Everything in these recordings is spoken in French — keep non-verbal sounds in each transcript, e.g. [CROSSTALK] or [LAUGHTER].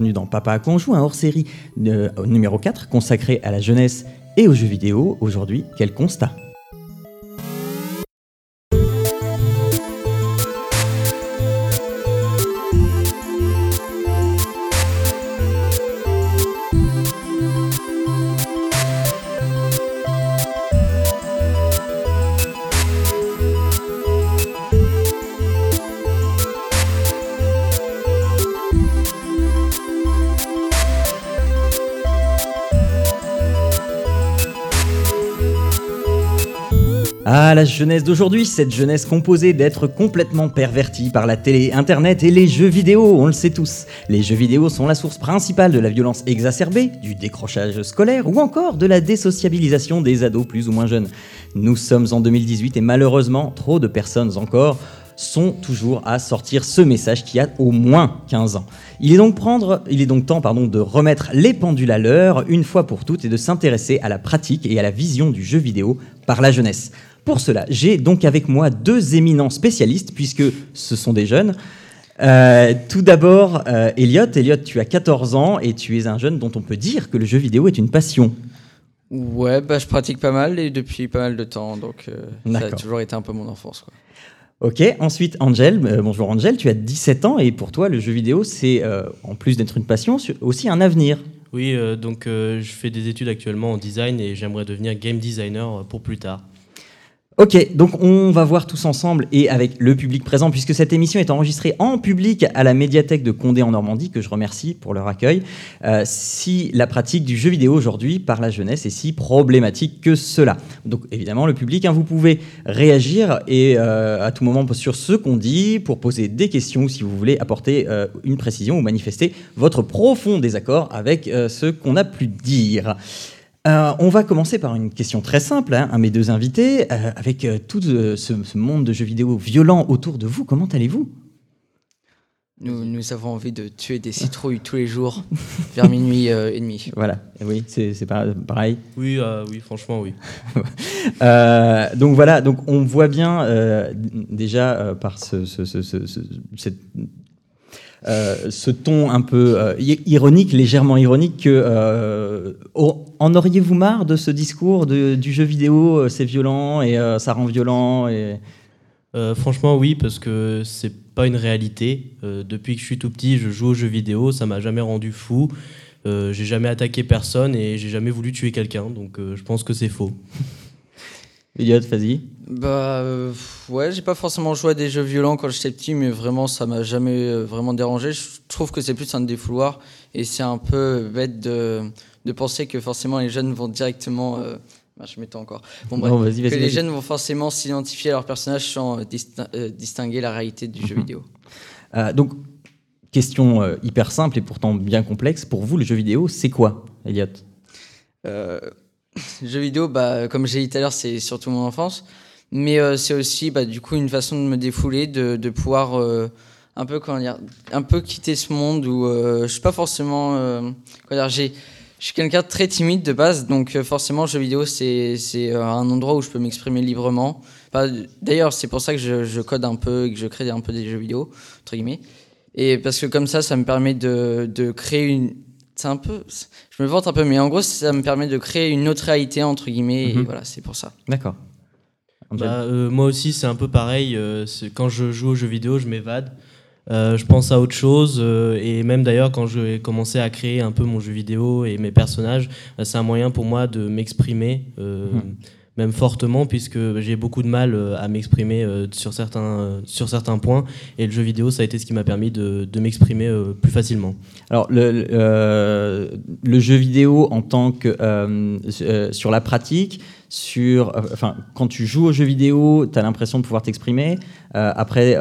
Bienvenue dans Papa qu'on joue, un hors-série euh, numéro 4 consacré à la jeunesse et aux jeux vidéo. Aujourd'hui, quel constat? La jeunesse d'aujourd'hui, cette jeunesse composée d'être complètement pervertie par la télé, internet et les jeux vidéo, on le sait tous. Les jeux vidéo sont la source principale de la violence exacerbée, du décrochage scolaire ou encore de la désociabilisation des ados plus ou moins jeunes. Nous sommes en 2018 et malheureusement, trop de personnes encore sont toujours à sortir ce message qui a au moins 15 ans. Il est donc, temps de remettre les pendules à l'heure une fois pour toutes et de s'intéresser à la pratique et à la vision du jeu vidéo par la jeunesse. Pour cela, j'ai donc avec moi deux éminents spécialistes, puisque ce sont des jeunes. Euh, tout d'abord, euh, Elliot. Elliot, tu as 14 ans et tu es un jeune dont on peut dire que le jeu vidéo est une passion. Ouais, bah, je pratique pas mal et depuis pas mal de temps, donc euh, ça a toujours été un peu mon enfance. Quoi. Ok, ensuite Angel, euh, bonjour Angel, tu as 17 ans et pour toi le jeu vidéo c'est euh, en plus d'être une passion, aussi un avenir. Oui, donc je fais des études actuellement en design et j'aimerais devenir game designer pour plus tard. Ok, donc on va voir tous ensemble et avec le public présent, puisque cette émission est enregistrée en public à la médiathèque de Condé en Normandie, que je remercie pour leur accueil, euh, si la pratique du jeu vidéo aujourd'hui par la jeunesse est si problématique que cela. Donc évidemment, le public, hein, vous pouvez réagir et euh, à tout moment sur ce qu'on dit pour poser des questions si vous voulez apporter euh, une précision ou manifester votre profond désaccord avec ce qu'on a pu dire. Euh, on va commencer par une question très simple hein, à mes deux invités. Euh, avec euh, tout ce, monde de jeux vidéo violent autour de vous, comment allez-vous? Nous, avons envie de tuer des citrouilles tous les jours vers minuit et demi. [LAUGHS] Voilà, oui, c'est pareil? Oui, oui, franchement, oui. [LAUGHS] donc voilà, donc on voit bien déjà par ce, cette ce ton un peu euh, ironique, légèrement ironique, que euh, en auriez-vous marre de ce discours du jeu vidéo C'est violent et ça rend violent franchement, oui, parce que c'est pas une réalité. depuis que je suis tout petit, je joue aux jeux vidéo, ça m'a jamais rendu fou. j'ai jamais attaqué personne et j'ai jamais voulu tuer quelqu'un, donc je pense que c'est faux. Elliot, vas-y. Bah euh, ouais, j'ai pas forcément joué à des jeux violents quand j'étais petit, mais vraiment ça m'a jamais euh, vraiment dérangé. Je trouve que c'est plus un défouloir et c'est un peu bête de, de, penser que forcément les jeunes vont directement. Euh, bah, je m'étends encore. Bon, bref, que les jeunes vont forcément s'identifier à leur personnage sans distinguer la réalité du jeu mhm. vidéo. donc, question hyper simple et pourtant bien complexe. Pour vous, le jeu vidéo, c'est quoi, Elliot? [LAUGHS] jeux vidéo, bah, comme j'ai dit tout à l'heure, c'est surtout mon enfance. Mais euh, c'est aussi bah, du coup une façon de me défouler, de, de pouvoir euh, un, peu, comment dire, un peu quitter ce monde où euh, je suis pas forcément. comment dire, j'ai, je suis quelqu'un de très timide de base, donc forcément, jeux vidéo, c'est, c'est un endroit où je peux m'exprimer librement. d'ailleurs, c'est pour ça que je, je, code un peu et que je crée un peu des jeux vidéo, entre guillemets. Et parce que comme ça, ça me permet de, de créer une, c'est un peu, je me vante un peu, mais en gros, ça me permet de créer une autre réalité entre guillemets. Et mhm. voilà, c'est pour ça. D'accord. Bah, euh, moi aussi, c'est un peu pareil. Euh, quand je joue aux jeux vidéo, je m'évade. Euh, je pense à autre chose. et même d'ailleurs, quand j'ai commencé à créer un peu mon jeu vidéo et mes personnages, c'est un moyen pour moi de m'exprimer. Mhm fortement, puisque j'ai beaucoup de mal euh, à m'exprimer euh, sur, certains, euh, sur certains points. Et le jeu vidéo, ça a été ce qui m'a permis de, de m'exprimer plus facilement. Alors, le, le, jeu vidéo en tant que sur la pratique, sur, enfin, quand tu joues au jeu vidéo, tu as l'impression de pouvoir t'exprimer. après,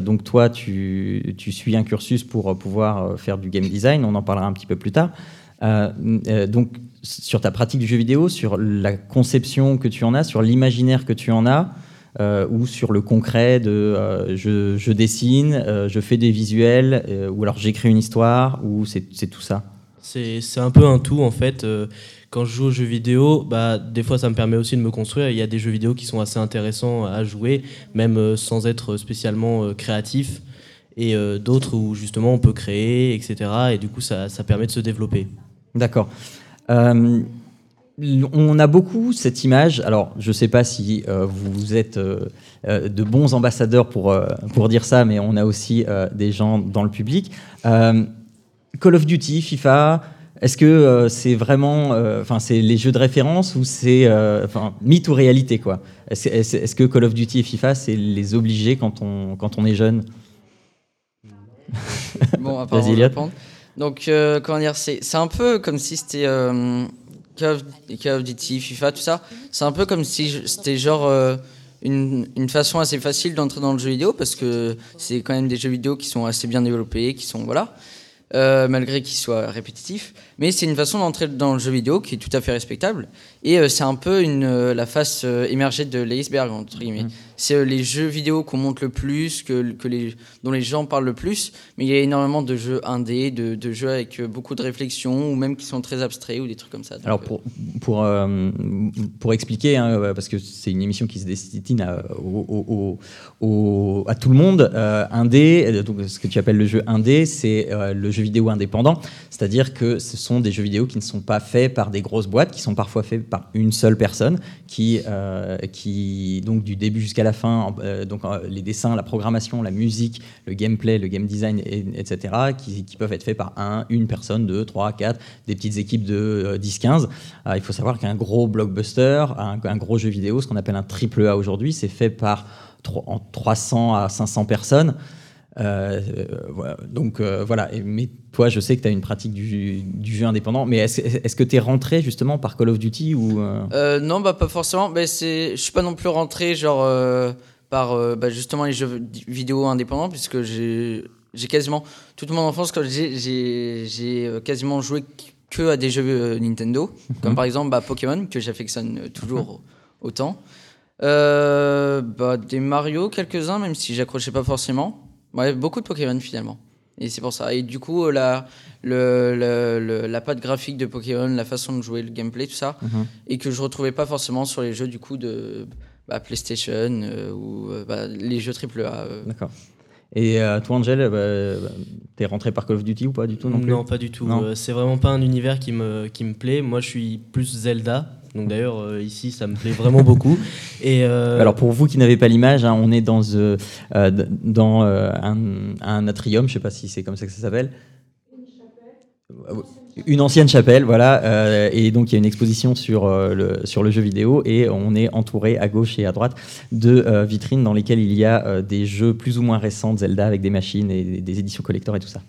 donc toi, tu, tu, suis un cursus pour pouvoir faire du game design. On en parlera un petit peu plus tard. donc, sur ta pratique du jeu vidéo, sur la conception que tu en as, sur l'imaginaire que tu en as, euh, ou sur le concret de euh, je, dessine, euh, je fais des visuels, ou alors j'écris une histoire, ou c'est tout ça? C'est un peu un tout en fait. quand je joue aux jeux vidéo, bah, des fois ça me permet aussi de me construire. Il y a des jeux vidéo qui sont assez intéressants à jouer, même sans être spécialement créatif. et d'autres où justement on peut créer, etc. Et du coup, ça, ça permet de se développer. D'accord. On a beaucoup cette image. Alors, je ne sais pas si vous êtes de bons ambassadeurs pour, pour dire ça, mais on a aussi des gens dans le public. Call of Duty, FIFA, est-ce que euh, c'est vraiment, euh, enfin, c'est les jeux de référence ou c'est, euh, enfin, mythe ou réalité quoi? Est-ce que Call of Duty et FIFA, c'est les obligés quand on quand on est jeune? Bon, à part Donc, comment dire, c'est un peu comme si c'était Call, of, Duty, FIFA, tout ça. C'est un peu comme si c'était genre une, une, façon assez facile d'entrer dans le jeu vidéo parce que c'est quand même des jeux vidéo qui sont assez bien développés, qui sont voilà. Euh, malgré qu'il soit répétitif. Mais c'est une façon d'entrer dans le jeu vidéo qui est tout à fait respectable. Et euh, c'est un peu une, euh, la face émergée de l'iceberg, entre guillemets. Mmh. C'est les jeux vidéo qu'on monte le plus, que, que les, dont les gens parlent le plus. Mais il y a énormément de jeux indés, de, de jeux avec beaucoup de réflexion, ou même qui sont très abstraits, ou des trucs comme ça. Alors, pour, pour, pour expliquer, hein, parce que c'est une émission qui se destine à, au, au, à tout le monde, indé, donc ce que tu appelles le jeu indé, c'est le jeu vidéo indépendant, c'est-à-dire que ce sont des jeux vidéo qui ne sont pas faits par des grosses boîtes, qui sont parfois faits par une seule personne, qui, euh, qui donc du début jusqu'à la fin, euh, donc euh, les dessins, la programmation, la musique, le gameplay, le game design, etc., qui, peuvent être faits par un, une personne, deux, trois, quatre, des petites équipes de 10-15. il faut savoir qu'un gros blockbuster, un, gros jeu vidéo, ce qu'on appelle un triple A aujourd'hui, c'est fait par en 300 à 500 personnes. Euh, donc euh, voilà, mais toi je sais que tu as une pratique du, jeu indépendant, mais est-ce que tu es rentré justement par Call of Duty ou euh? Non, bah pas forcément, mais je suis pas non plus rentré genre par bah, justement les jeux vidéo indépendants, puisque j'ai quasiment toute mon enfance, quand j'ai quasiment joué que à des jeux Nintendo, mhm. comme par exemple bah, Pokémon, que j'affectionne toujours autant. bah, des Mario, quelques-uns, même si j'accrochais pas forcément. Ouais, beaucoup de Pokémon finalement. Et c'est pour ça. Et du coup, la, le, le, la patte graphique de Pokémon, la façon de jouer, le gameplay, tout ça, mhm. et que je retrouvais pas forcément sur les jeux du coup de bah, PlayStation euh, ou euh, bah, les jeux AAA. Euh. D'accord. Et toi, Angel, bah, t'es rentré par Call of Duty ou pas du tout non, plus non pas du tout. c'est vraiment pas un univers qui me, qui me plaît. Moi, je suis plus Zelda. Donc d'ailleurs euh, ici ça me plaît vraiment beaucoup. [LAUGHS] Et euh, Alors pour vous qui n'avez pas l'image, hein, on est dans, euh, dans un, un, atrium, je sais pas si c'est comme ça que ça s'appelle. Une ancienne chapelle, voilà, et donc il y a une exposition sur, le, sur le jeu vidéo et on est entouré à gauche et à droite de vitrines dans lesquelles il y a des jeux plus ou moins récents de Zelda avec des machines et des éditions collector et tout ça.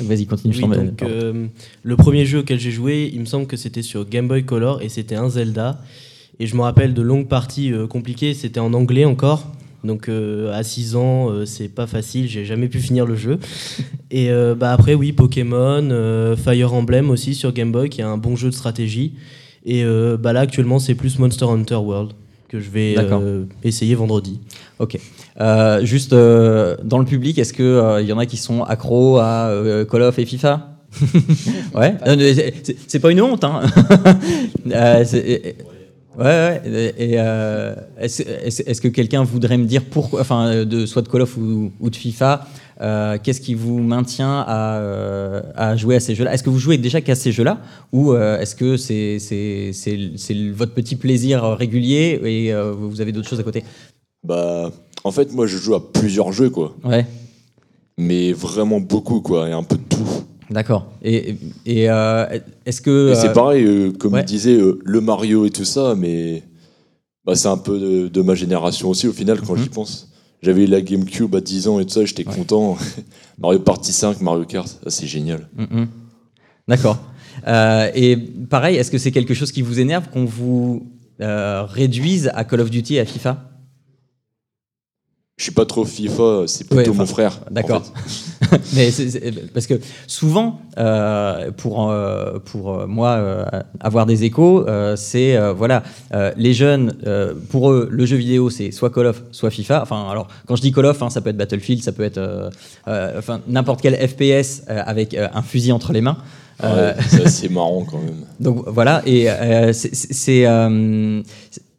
Vas-y, continue. Oui, donc, euh, le premier jeu auquel j'ai joué, il me semble que c'était sur Game Boy Color et c'était un Zelda. Et je me rappelle de longues parties euh, compliquées, c'était en anglais encore. Donc euh, à 6 ans, c'est pas facile, j'ai jamais pu finir le jeu. [LAUGHS] Et bah, après, oui, Pokémon, Fire Emblem aussi sur Game Boy, qui est un bon jeu de stratégie. Et bah, là, actuellement, c'est plus Monster Hunter World que je vais essayer vendredi. Ok. Euh, juste euh, dans le public, est-ce qu'il il y en a qui sont accros à euh, Call of et FIFA? [LAUGHS] Ouais, c'est pas une honte. Hein. [LAUGHS] Ouais, ouais. Et est-ce que quelqu'un voudrait me dire pourquoi, enfin, de soit de Call of ou, de FIFA, qu'est-ce qui vous maintient à, à jouer à ces jeux-là? Est-ce que vous jouez déjà qu'à ces jeux-là, ou est-ce que c'est votre petit plaisir régulier et vous avez d'autres choses à côté? Bah, en fait, moi, je joue à plusieurs jeux, quoi. Ouais. Mais vraiment beaucoup, quoi, et un peu de tout. D'accord. Et, et euh, est-ce que. c'est euh, pareil, euh, comme ouais. disait, le Mario et tout ça, mais bah, c'est un peu de, ma génération aussi, au final, quand mhm. j'y pense. J'avais la GameCube à 10 ans et tout ça, j'étais content. [LAUGHS] Mario Party 5, Mario Kart, c'est génial. Mhm. D'accord. et pareil, est-ce que c'est quelque chose qui vous énerve qu'on vous réduise à Call of Duty et à FIFA? Je suis pas trop FIFA, c'est plutôt mon frère. D'accord. [LAUGHS] Mais parce que souvent, euh, pour euh, pour euh, moi avoir des échos, c'est voilà, les jeunes, pour eux, le jeu vidéo c'est soit Call of, soit FIFA. Enfin, alors quand je dis Call of, hein, ça peut être Battlefield, ça peut être enfin n'importe quel FPS avec un fusil entre les mains. c'est assez marrant quand même. [LAUGHS] Donc voilà, et c'est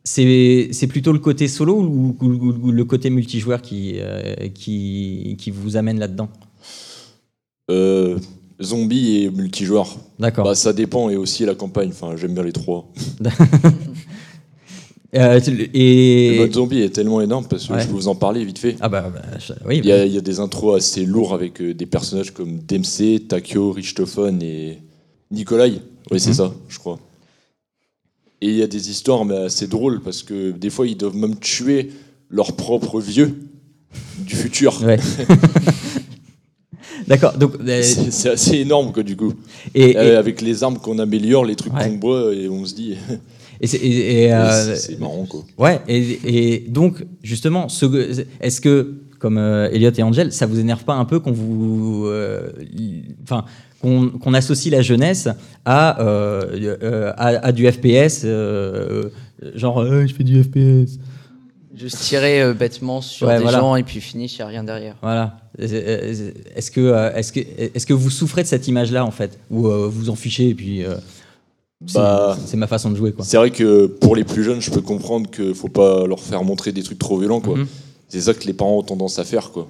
c'est plutôt le côté solo ou, le côté multijoueur qui, qui, qui vous amène là-dedans Zombie et multijoueur. D'accord. Bah, ça dépend et aussi la campagne. Enfin, j'aime bien les trois. [LAUGHS] Euh, et... Le mode zombie est tellement énorme parce que je peux vous en parler vite fait. Ah bah, bah oui. Il y, a, il y, a, des intros assez lourds avec euh, des personnages comme Dempsey, Takio, Richthofen et Nikolai. Oui, c'est mhm. ça, je crois. Et il y a des histoires mais assez drôles parce que des fois ils doivent même tuer leurs propres vieux du futur. Ouais. [LAUGHS] D'accord. Donc euh, c'est assez énorme quoi du coup. Et, avec les armes qu'on améliore, les trucs qu'on boit et on se dit. [LAUGHS] Et euh, c'est marrant quoi. Ouais. Et, donc justement, est-ce que comme euh, Elliot et Angel, ça vous énerve pas un peu qu'on vous, enfin, qu'on associe la jeunesse à, à, du FPS, genre je fais du FPS. Juste tirer bêtement sur des gens et puis finir, il n'y a rien derrière. Voilà. Est-ce que, est-ce que, est-ce que vous souffrez de cette image-là en fait, ou vous en fichez et puis bah, c'est ma façon de jouer. C'est vrai que pour les plus jeunes, je peux comprendre qu'il faut pas leur faire montrer des trucs trop violents. quoi. Mhm. C'est ça que les parents ont tendance à faire. quoi.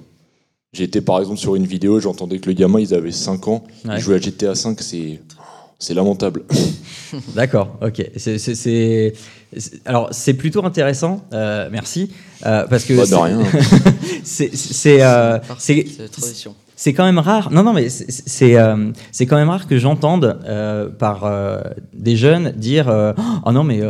Été par exemple sur une vidéo, j'entendais que le gamin, ils avaient 5 ans, il jouait à GTA 5, c'est c'est lamentable. [LAUGHS] D'accord, ok. C'est, alors c'est plutôt intéressant, euh, merci, euh, parce que pas de rien. [LAUGHS] c'est, c'est, euh, c'est, c'est quand même rare. Non, non, mais c'est euh, c'est quand même rare que j'entende euh, par euh, des jeunes dire oh non mais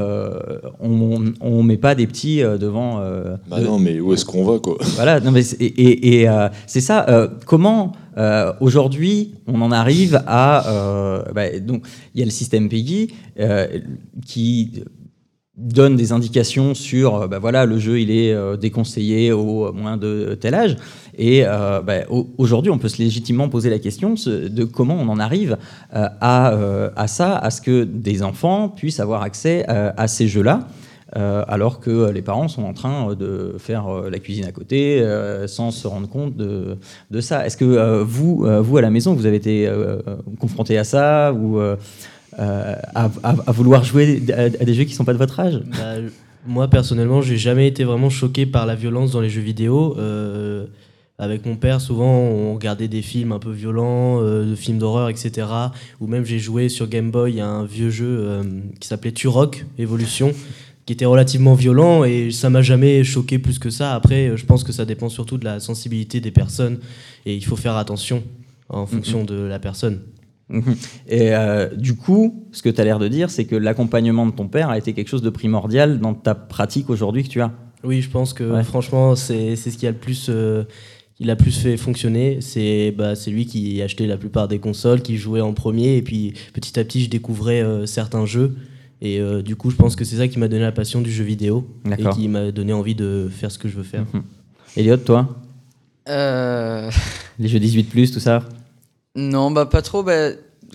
on, on met pas des petits devant. bah non, mais où est-ce qu'on va quoi? [LAUGHS] Voilà. Non mais et, et c'est ça. comment aujourd'hui on en arrive à bah, donc il y a le système Peggy qui donne des indications sur bah voilà le jeu il est déconseillé au moins de tel âge et euh, bah, aujourd'hui, on peut se légitimement poser la question de comment on en arrive euh, à, euh, à, ça, à ce que des enfants puissent avoir accès à ces jeux-là. alors que les parents sont en train de faire la cuisine à côté sans se rendre compte de, de ça. Est-ce que vous, vous, à la maison, vous avez été confronté à ça à, à, vouloir jouer à, des jeux qui ne sont pas de votre âge? Bah, Moi, personnellement, j'ai jamais été vraiment choqué par la violence dans les jeux vidéo. Avec mon père, souvent, on regardait des films un peu violents, euh, de films d'horreur, etc. Ou même, j'ai joué sur Game Boy à un vieux jeu euh, qui s'appelait Turok Evolution, qui était relativement violent et ça m'a jamais choqué plus que ça. Après, je pense que ça dépend surtout de la sensibilité des personnes et il faut faire attention en fonction mhm. de la personne. Et euh, du coup, ce que tu as l'air de dire, c'est que l'accompagnement de ton père a été quelque chose de primordial dans ta pratique aujourd'hui que tu as. Oui, je pense que franchement, c'est ce qui a le plus il a plus fait fonctionner, c'est bah, lui qui achetait la plupart des consoles, qui jouait en premier, et puis petit à petit, je découvrais euh, certains jeux. Et euh, du coup, je pense que c'est ça qui m'a donné la passion du jeu vidéo, et qui m'a donné envie de faire ce que je veux faire. Mhm. Elliot, toi? Euh. Les jeux 18+, tout ça? Non, bah pas trop. Bah,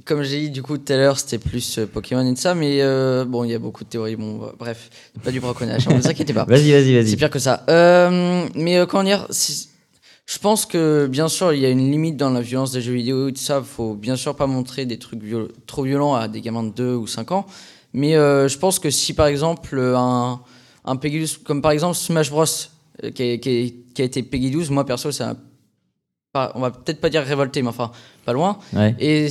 comme j'ai dit du coup tout à l'heure, c'était plus Pokémon et tout ça, mais bon, il y a beaucoup de théories. Bon, bah, bref, pas du braconnage, ne vous inquiétez pas. [LAUGHS] Vas-y, vas-y, vas-y. C'est pire que ça. mais comment dire je pense que bien sûr il y a une limite dans la violence des jeux vidéo et tout ça. Faut bien sûr pas montrer des trucs trop violents à des gamins de 2 ou 5 ans. Mais euh, je pense que si par exemple un, un Peggy 12, comme par exemple Smash Bros euh, qui, a, qui, a, été Peggy 12, moi perso c'est on va peut-être pas dire révolté, mais enfin pas loin. Et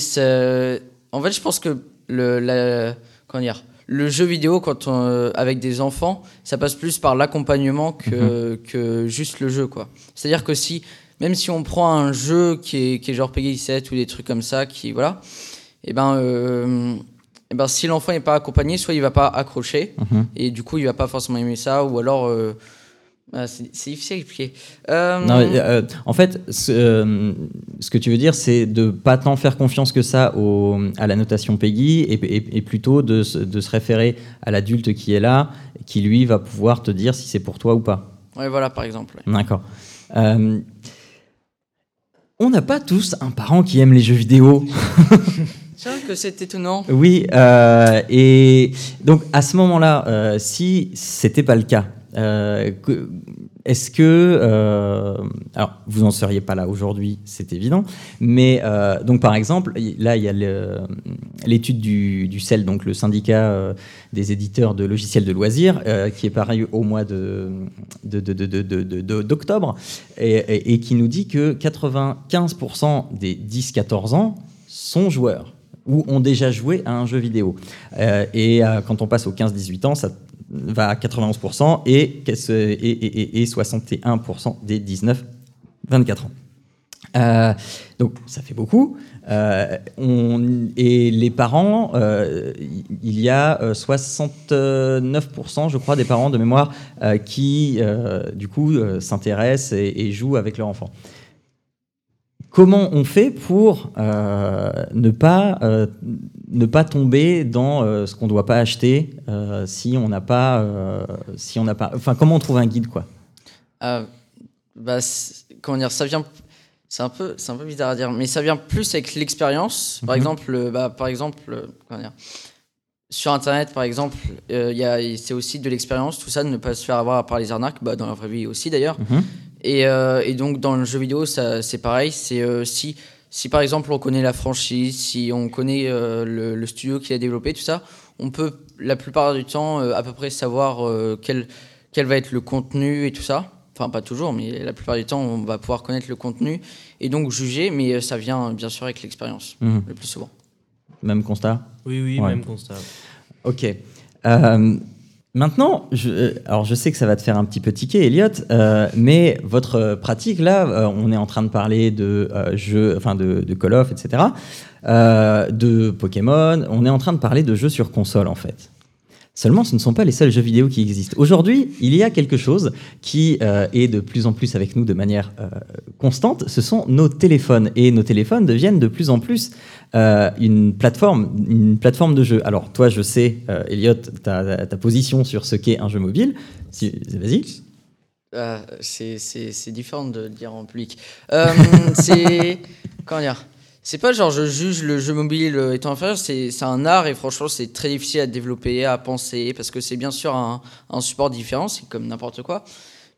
en fait je pense que le, la, comment dire, le jeu vidéo, quand on, euh, avec des enfants, ça passe plus par l'accompagnement que, mhm. que juste le jeu. quoi. C'est-à-dire que si, même si on prend un jeu qui est, qui est genre Peggy 7 ou des trucs comme ça, qui, voilà, et eh ben, euh, et eh ben si l'enfant n'est pas accompagné, soit il va pas accrocher, mhm. et du coup il va pas forcément aimer ça, ou alors euh, ah, c'est difficile à expliquer. Euh, non, euh, en fait, euh, ce, que tu veux dire, c'est de pas tant faire confiance que ça au, à la notation Peggy et, plutôt de, de, se référer à l'adulte qui est là, qui lui va pouvoir te dire si c'est pour toi ou pas. Oui, voilà, par exemple. D'accord. on n'a pas tous un parent qui aime les jeux vidéo. [LAUGHS] C'est vrai que c'est étonnant. Oui, et donc à ce moment-là, si c'était pas le cas, euh, est-ce que, euh, alors vous n'en seriez pas là aujourd'hui, c'est évident, mais euh, donc par exemple, là il y a l'étude du, du, CEL, donc le syndicat des éditeurs de logiciels de loisirs, qui est pareil au mois de, d'octobre, et, qui nous dit que 95% des 10-14 ans sont joueurs ou ont déjà joué à un jeu vidéo. et quand on passe aux 15-18 ans, ça va à 91% et, et, et, 61% des 19-24 ans. Euh, donc ça fait beaucoup. Euh, et les parents, euh, il y a 69%, je crois, des parents de mémoire qui, du coup, s'intéressent et, jouent avec leur enfant. Comment on fait pour ne pas ne pas tomber dans euh, ce qu'on ne doit pas acheter euh, si on n'a pas, euh, si on n'a pas. Enfin, comment on trouve un guide, quoi? Bah, comment dire, ça vient. C'est un peu, c'est un peu bizarre à dire, mais ça vient plus avec l'expérience. Par mhm. exemple, bah, par exemple, comment dire, sur Internet, par exemple, c'est aussi de l'expérience, tout ça, de ne pas se faire avoir par les arnaques, bah, dans la vraie vie aussi d'ailleurs. Mhm. Et, et, donc dans le jeu vidéo, ça, c'est pareil. C'est si si par exemple on connaît la franchise, si on connaît euh, le, studio qui a développé, tout ça, on peut la plupart du temps euh, à peu près savoir euh, quel, quel va être le contenu et tout ça. Enfin, pas toujours, mais la plupart du temps, on va pouvoir connaître le contenu et donc juger, mais ça vient bien sûr avec l'expérience, mhm. le plus souvent. Même constat? Oui, oui, même constat. Ok. Maintenant, je, euh, je sais que ça va te faire un petit peu tiquer, Elliot, euh, mais votre pratique là, euh, on est en train de parler de jeux, enfin de, de, Call of, etc., de Pokémon. On est en train de parler de jeux sur console en fait. Seulement, ce ne sont pas les seuls jeux vidéo qui existent. Aujourd'hui, il y a quelque chose qui euh, est de plus en plus avec nous de manière euh, constante, ce sont nos téléphones. Et nos téléphones deviennent de plus en plus euh, une, plateforme, une plateforme de jeu. Alors, toi, je sais, Elliot, ta, position sur ce qu'est un jeu mobile. Vas-y. c'est différent de dire en public. [LAUGHS] c'est. Comment dire? C'est pas genre je juge le jeu mobile euh, étant inférieur, c'est un art et franchement c'est très difficile à développer, à penser, parce que c'est bien sûr un, un, support différent, c'est comme n'importe quoi.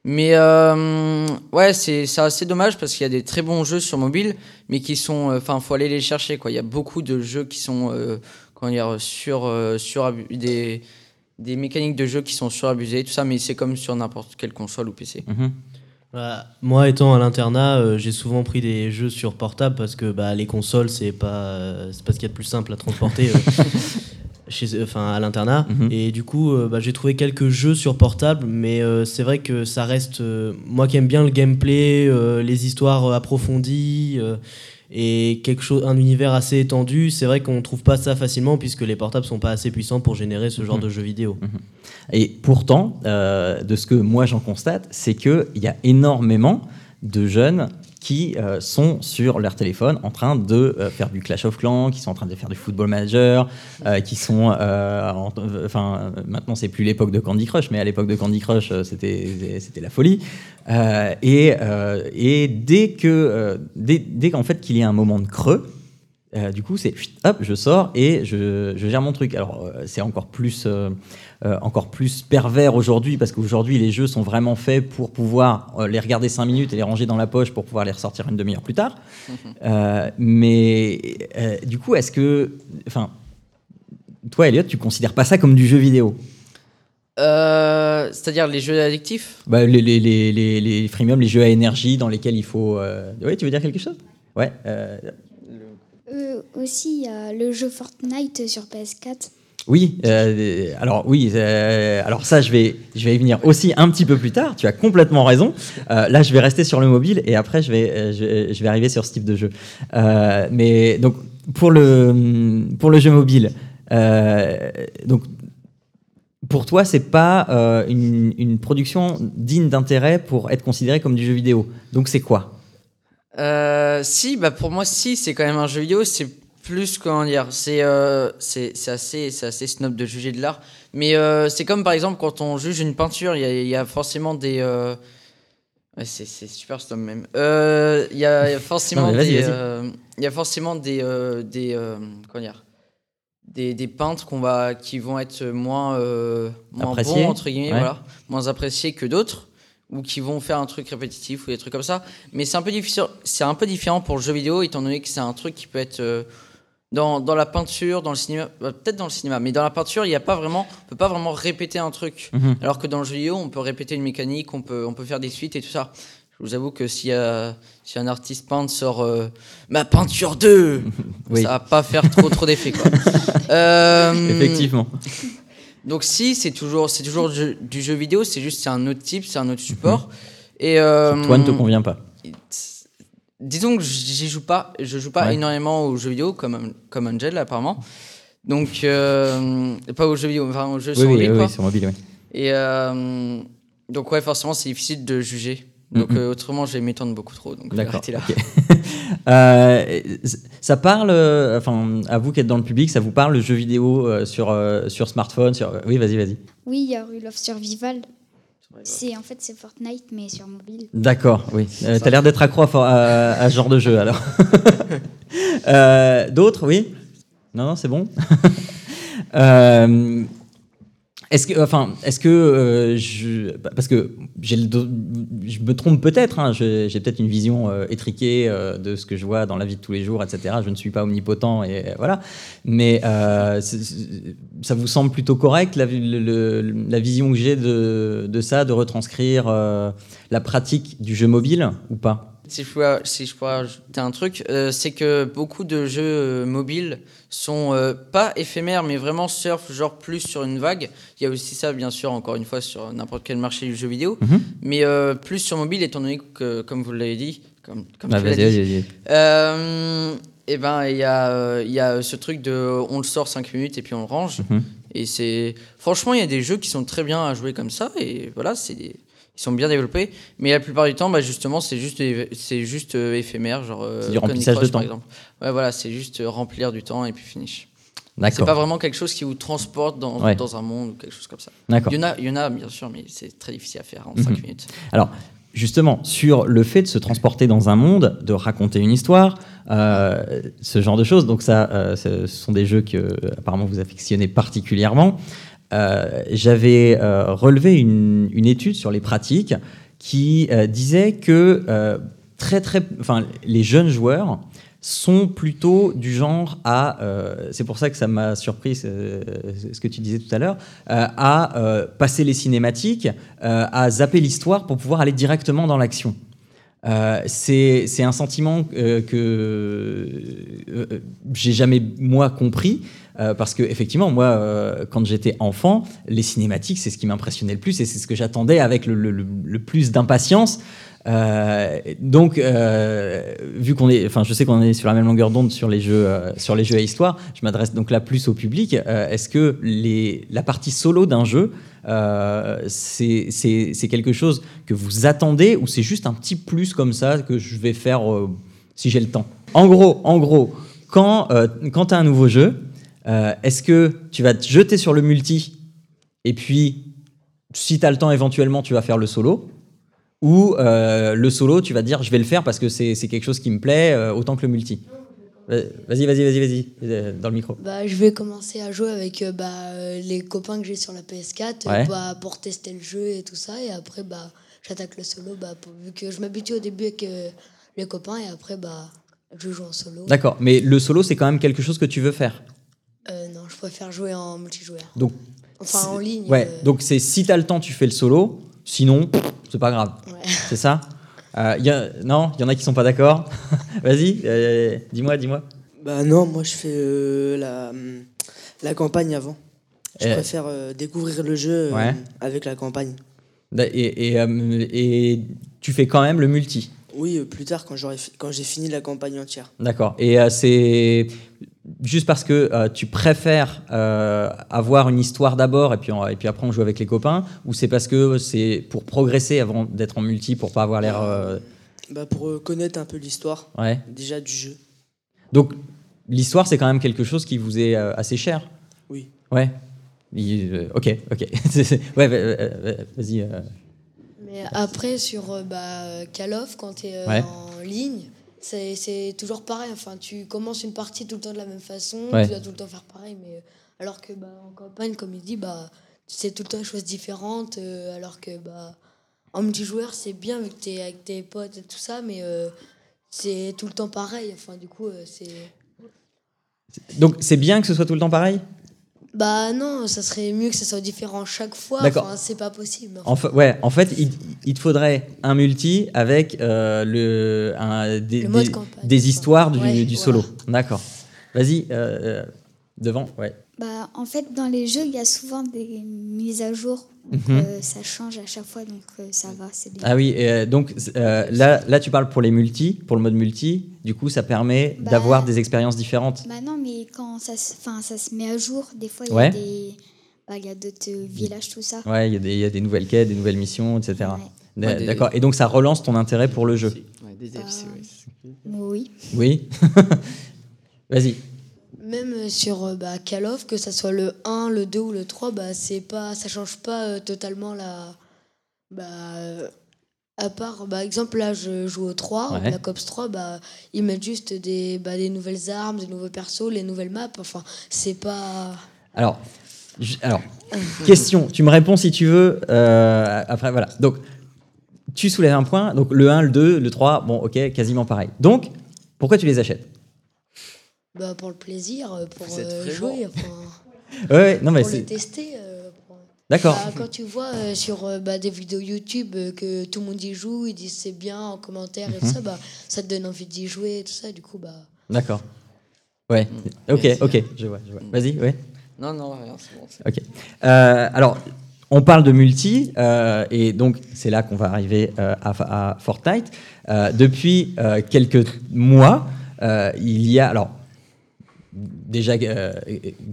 Mais euh, ouais, c'est assez dommage parce qu'il y a des très bons jeux sur mobile, mais qui sont. Euh, enfin, faut aller les chercher quoi. Il y a beaucoup de jeux qui sont. Comment dire sur, sur des, des mécaniques de jeu qui sont surabusées, tout ça, mais c'est comme sur n'importe quelle console ou PC. Mm-hmm. Bah, moi, étant à l'internat, euh, j'ai souvent pris des jeux sur portable parce que bah, les consoles, c'est pas, euh, c'est pas ce qu'il y a de plus simple à transporter euh, [LAUGHS] chez, enfin, à l'internat. Mhm. Et du coup, bah, j'ai trouvé quelques jeux sur portable, mais c'est vrai que ça reste. moi qui aime bien le gameplay, les histoires approfondies et quelque chose, un univers assez étendu, c'est vrai qu'on trouve pas ça facilement puisque les portables sont pas assez puissants pour générer ce genre mhm. de jeux vidéo. Mhm. Et pourtant, euh, de ce que moi j'en constate, c'est qu'il y a énormément de jeunes qui euh, sont sur leur téléphone en train de euh, faire du Clash of Clans, qui sont en train de faire du Football Manager, qui sont, enfin, maintenant c'est plus l'époque de Candy Crush, mais à l'époque de Candy Crush, c'était c'était la folie. et, et dès que, dès, dès qu'en fait qu'il y a un moment de creux, du coup, c'est hop, je sors et je, je, gère mon truc. Alors, c'est encore plus euh, encore plus pervers aujourd'hui, parce qu'aujourd'hui, les jeux sont vraiment faits pour pouvoir euh, les regarder 5 minutes et les ranger dans la poche pour pouvoir les ressortir une demi-heure plus tard. [LAUGHS] Euh, mais du coup, est-ce que. Enfin, toi, Elliot, tu considères pas ça comme du jeu vidéo? C'est-à-dire les jeux addictifs? Bah, les, les, les, les, les freemium, les jeux à énergie dans lesquels il faut. Oui, tu veux dire quelque chose? Ouais. Aussi, il y a le jeu Fortnite sur PS4. Oui, euh, alors oui, euh, alors ça je vais, je vais y venir aussi un petit peu plus tard. Tu as complètement raison. Euh, là, je vais rester sur le mobile et après je vais, je, vais arriver sur ce type de jeu. mais donc pour le pour le jeu mobile, donc pour toi, c'est pas une, une, production digne d'intérêt pour être considérée comme du jeu vidéo. Donc c'est quoi? Si, bah pour moi, si, c'est quand même un jeu vidéo. C'est plus comment dire c'est euh, c'est assez assez snob de juger de l'art. Mais euh, c'est comme par exemple quand on juge une peinture il y a, y a, forcément des euh... ouais, c'est super snob même. Euh, il y, a forcément des euh, il y a forcément des des comment dire des, des peintres qu'on va qui vont être moins moins bons entre guillemets voilà moins appréciés que d'autres ou qui vont faire un truc répétitif ou des trucs comme ça. Mais c'est un peu difficile, c'est un peu différent pour le jeu vidéo étant donné que c'est un truc qui peut être euh, dans, dans, la peinture, dans le cinéma, bah, peut-être dans le cinéma, mais dans la peinture, il y a pas vraiment, on peut pas vraiment répéter un truc. Mhm. Alors que dans le jeu vidéo, on peut répéter une mécanique, on peut, on peut faire des suites et tout ça. Je vous avoue que si, euh, si un artiste peintre sort euh, ma peinture 2, [LAUGHS] Oui. ça va pas faire trop trop d'effet. [LAUGHS] Euh, Effectivement. Donc si c'est toujours c'est toujours du, du jeu vidéo, c'est juste c'est un autre type, c'est un autre support. Et euh, Toi ne te convient pas. disons que j'y joue pas, je joue pas Ouais. énormément aux jeux vidéo comme comme Angel apparemment. Donc euh, pas aux jeux vidéo, enfin aux jeux Oui, sur oui, mobile oui, quoi. sur mobile, oui. Et euh, donc ouais, forcément c'est difficile de juger. Donc Mhm. euh, autrement je vais m'étendre beaucoup trop. Donc arrêter là. [LAUGHS] Euh, ça parle, euh, enfin, à vous qui êtes dans le public, ça vous parle le jeu vidéo euh, sur, euh, sur smartphone sur... Oui, vas-y, vas-y. Oui, il y a Rule of Survival. C'est en fait c'est Fortnite mais sur mobile. D'accord, oui. Euh, T'as l'air d'être accro à, for- à- à ce genre de jeu, alors. [LAUGHS] Euh, D'autres, oui? Non, non, c'est bon. [LAUGHS] Euh, est-ce que, enfin, est-ce que euh, je, parce que j'ai je me trompe peut-être, hein, j'ai peut-être une vision euh, étriquée euh, de ce que je vois dans la vie de tous les jours, etc. Je ne suis pas omnipotent et euh, voilà. Mais euh, ça vous semble plutôt correct la, le- la vision que j'ai de, de ça, de retranscrire euh, la pratique du jeu mobile ou pas? Si je pourrais, si je pourrais ajouter un truc, euh, c'est que beaucoup de jeux euh, mobiles sont euh, pas éphémères, mais vraiment surf, genre plus sur une vague. Il y a aussi ça, bien sûr, encore une fois, sur n'importe quel marché du jeu vidéo, Mhm. mais euh, plus sur mobile, étant donné que, comme vous l'avez dit, comme, comme Ah, tu dit, et ben il y a y a ce truc de on le sort 5 minutes et puis on le range Mhm. et c'est franchement il y a des jeux qui sont très bien à jouer comme ça et voilà c'est des- ils sont bien développés mais la plupart du temps bah justement c'est juste c'est juste euh, éphémère genre euh, C'est du remplissage de temps. par exemple ouais voilà c'est juste euh, remplir du temps et puis finish c'est D'accord. pas vraiment quelque chose qui vous transporte dans, Ouais. dans un monde ou quelque chose comme ça D'accord. il y en a il y en a bien sûr mais c'est très difficile à faire en 5 Mhm. minutes Alors, justement, sur le fait de se transporter dans un monde, de raconter une histoire, euh, ce genre de choses, donc ça, euh, ce sont des jeux que apparemment vous affectionnez particulièrement. Euh, J'avais euh, relevé une, étude sur les pratiques qui euh, disait que très très, les jeunes joueurs sont plutôt du genre à, c'est pour ça que ça m'a surpris ce, que tu disais tout à l'heure, à passer les cinématiques, à zapper l'histoire pour pouvoir aller directement dans l'action. Euh, c'est un sentiment euh, que euh, j'ai jamais moi compris parce que effectivement moi quand j'étais enfant les cinématiques c'est ce qui m'impressionnait le plus et c'est ce que j'attendais avec le, plus d'impatience donc, vu qu'on est, enfin, je sais qu'on est sur la même longueur d'onde sur les jeux, sur les jeux à histoire, je m'adresse donc là plus au public. Est-ce que la partie solo d'un jeu, euh, c'est quelque chose que vous attendez ou c'est juste un petit plus comme ça que je vais faire euh, si j'ai le temps? En gros, en gros, quand, euh, quand tu as un nouveau jeu, euh, est-ce que tu vas te jeter sur le multi et puis, si tu as le temps éventuellement, tu vas faire le solo? Ou le solo, tu vas dire je vais le faire parce que c'est quelque chose qui me plaît autant que le multi? Vas-y, vas-y, vas-y, vas-y, euh, dans le micro. Bah, je vais commencer à jouer avec euh, bah, euh, les copains que j'ai sur la PS4 euh, Ouais. bah, pour tester le jeu et tout ça. Et après, bah, j'attaque le solo bah, pour- vu que je m'habitue au début avec euh, les copains et après, bah, je joue en solo. D'accord, mais le solo, c'est quand même quelque chose que tu veux faire? Euh, non, je préfère jouer en multijoueur. Donc, Enfin, en ligne. ouais, donc c'est si tu as le temps, tu fais le solo, sinon, c'est pas grave. ouais. C'est ça? [LAUGHS] Euh, y a, Non, il y en a qui sont pas d'accord. [LAUGHS] Vas-y, euh, dis-moi, dis-moi. Bah non, moi je fais euh, la, la campagne avant. Je préfère découvrir le jeu Ouais. avec la campagne. Et, et, et tu fais quand même le multi. Oui, plus tard quand j'aurai fi- quand j'ai fini la campagne entière. D'accord. Et c'est juste parce que euh, tu préfères euh, avoir une histoire d'abord et puis, on- et puis après on joue avec les copains ou c'est parce que c'est pour progresser avant d'être en multi pour pas avoir l'air. euh, Bah pour connaître un peu l'histoire Ouais. déjà du jeu. Donc l'histoire c'est quand même quelque chose qui vous est euh, assez cher. Oui. Ouais. Il- euh, ok, ok. [LAUGHS] Ouais, vas-y. euh. Mais après, sur euh, bah, Call of, quand tu es Ouais. en ligne, c'est c'est toujours pareil. Enfin, tu commences une partie tout le temps de la même façon, Ouais. tu dois tout le temps faire pareil. Mais euh, alors que bah, en campagne, comme il dit, bah, c'est tout le temps des choses différentes. euh, alors que bah, en multijoueur, c'est bien vu que t'es avec tes potes et tout ça, mais euh, c'est tout le temps pareil. Enfin, du coup, euh, c'est. Donc c'est bien que ce soit tout le temps pareil? Bah non, ça serait mieux que ça soit différent chaque fois. D'accord. Enfin, c'est pas possible. en fa- ouais, en fait, il, il te faudrait un multi avec euh, le, un- des, Le mode des- campagne, des quoi. histoires du, Ouais, du voilà. solo. D'accord. Vas-y, euh, euh, devant, ouais. Bah, en fait, dans les jeux, il y a souvent des mises à jour. Donc, Mhm. euh, ça change à chaque fois, donc euh, ça va, c'est bien. Ah oui, euh, donc euh, là, là tu parles pour les multi, pour le mode multi, du coup ça permet Bah. d'avoir des expériences différentes. Bah non, mais quand ça se, enfin, ça se met à jour, des fois, il Ouais. y a des... Bah, il y a d'autres villages, tout ça. Ouais, il y, a des- il y a des nouvelles quêtes, des nouvelles missions, etc. Ouais. D'accord, et donc ça relance ton intérêt pour le jeu. Ouais, des DLC, ouais. Oui. Oui [LAUGHS] Vas-y. Même euh, sur euh, bah, Call of, que ça soit le 1, le 2 ou le 3, bah, c'est pas, ça change pas euh, totalement la. Bah, euh, à part, bah, exemple, là, je joue au 3, Ouais. Black Ops 3, bah, ils mettent juste des, bah, des nouvelles armes, des nouveaux persos, les nouvelles maps. Enfin, c'est pas. Alors, je- alors [LAUGHS] question, tu me réponds si tu veux. euh, après, voilà. Donc, tu soulèves un point. Donc, le 1, le 2, le 3, bon, ok, quasiment pareil. Donc, pourquoi tu les achètes? Bah, pour le plaisir, euh, pour euh, jouer, enfin, [LAUGHS] Ouais, non, mais pour les c'est. tester. euh, D'accord. Bah, quand tu vois euh, sur euh, bah, des vidéos YouTube euh, que tout le monde y joue, ils disent c'est bien en commentaire et tout Mhm. ça, bah, ça te donne envie d'y jouer et tout ça, du coup, bah. D'accord. Ouais, ok, Merci. ok, je vois, je vois. Vas-y, ouais. Non, non, rien, c'est bon. c'est- Ok. Euh, alors, on parle de multi, euh, et donc c'est là qu'on va arriver euh, à, à Fortnite. Euh, depuis euh, quelques mois, euh, il y a alors déjà euh,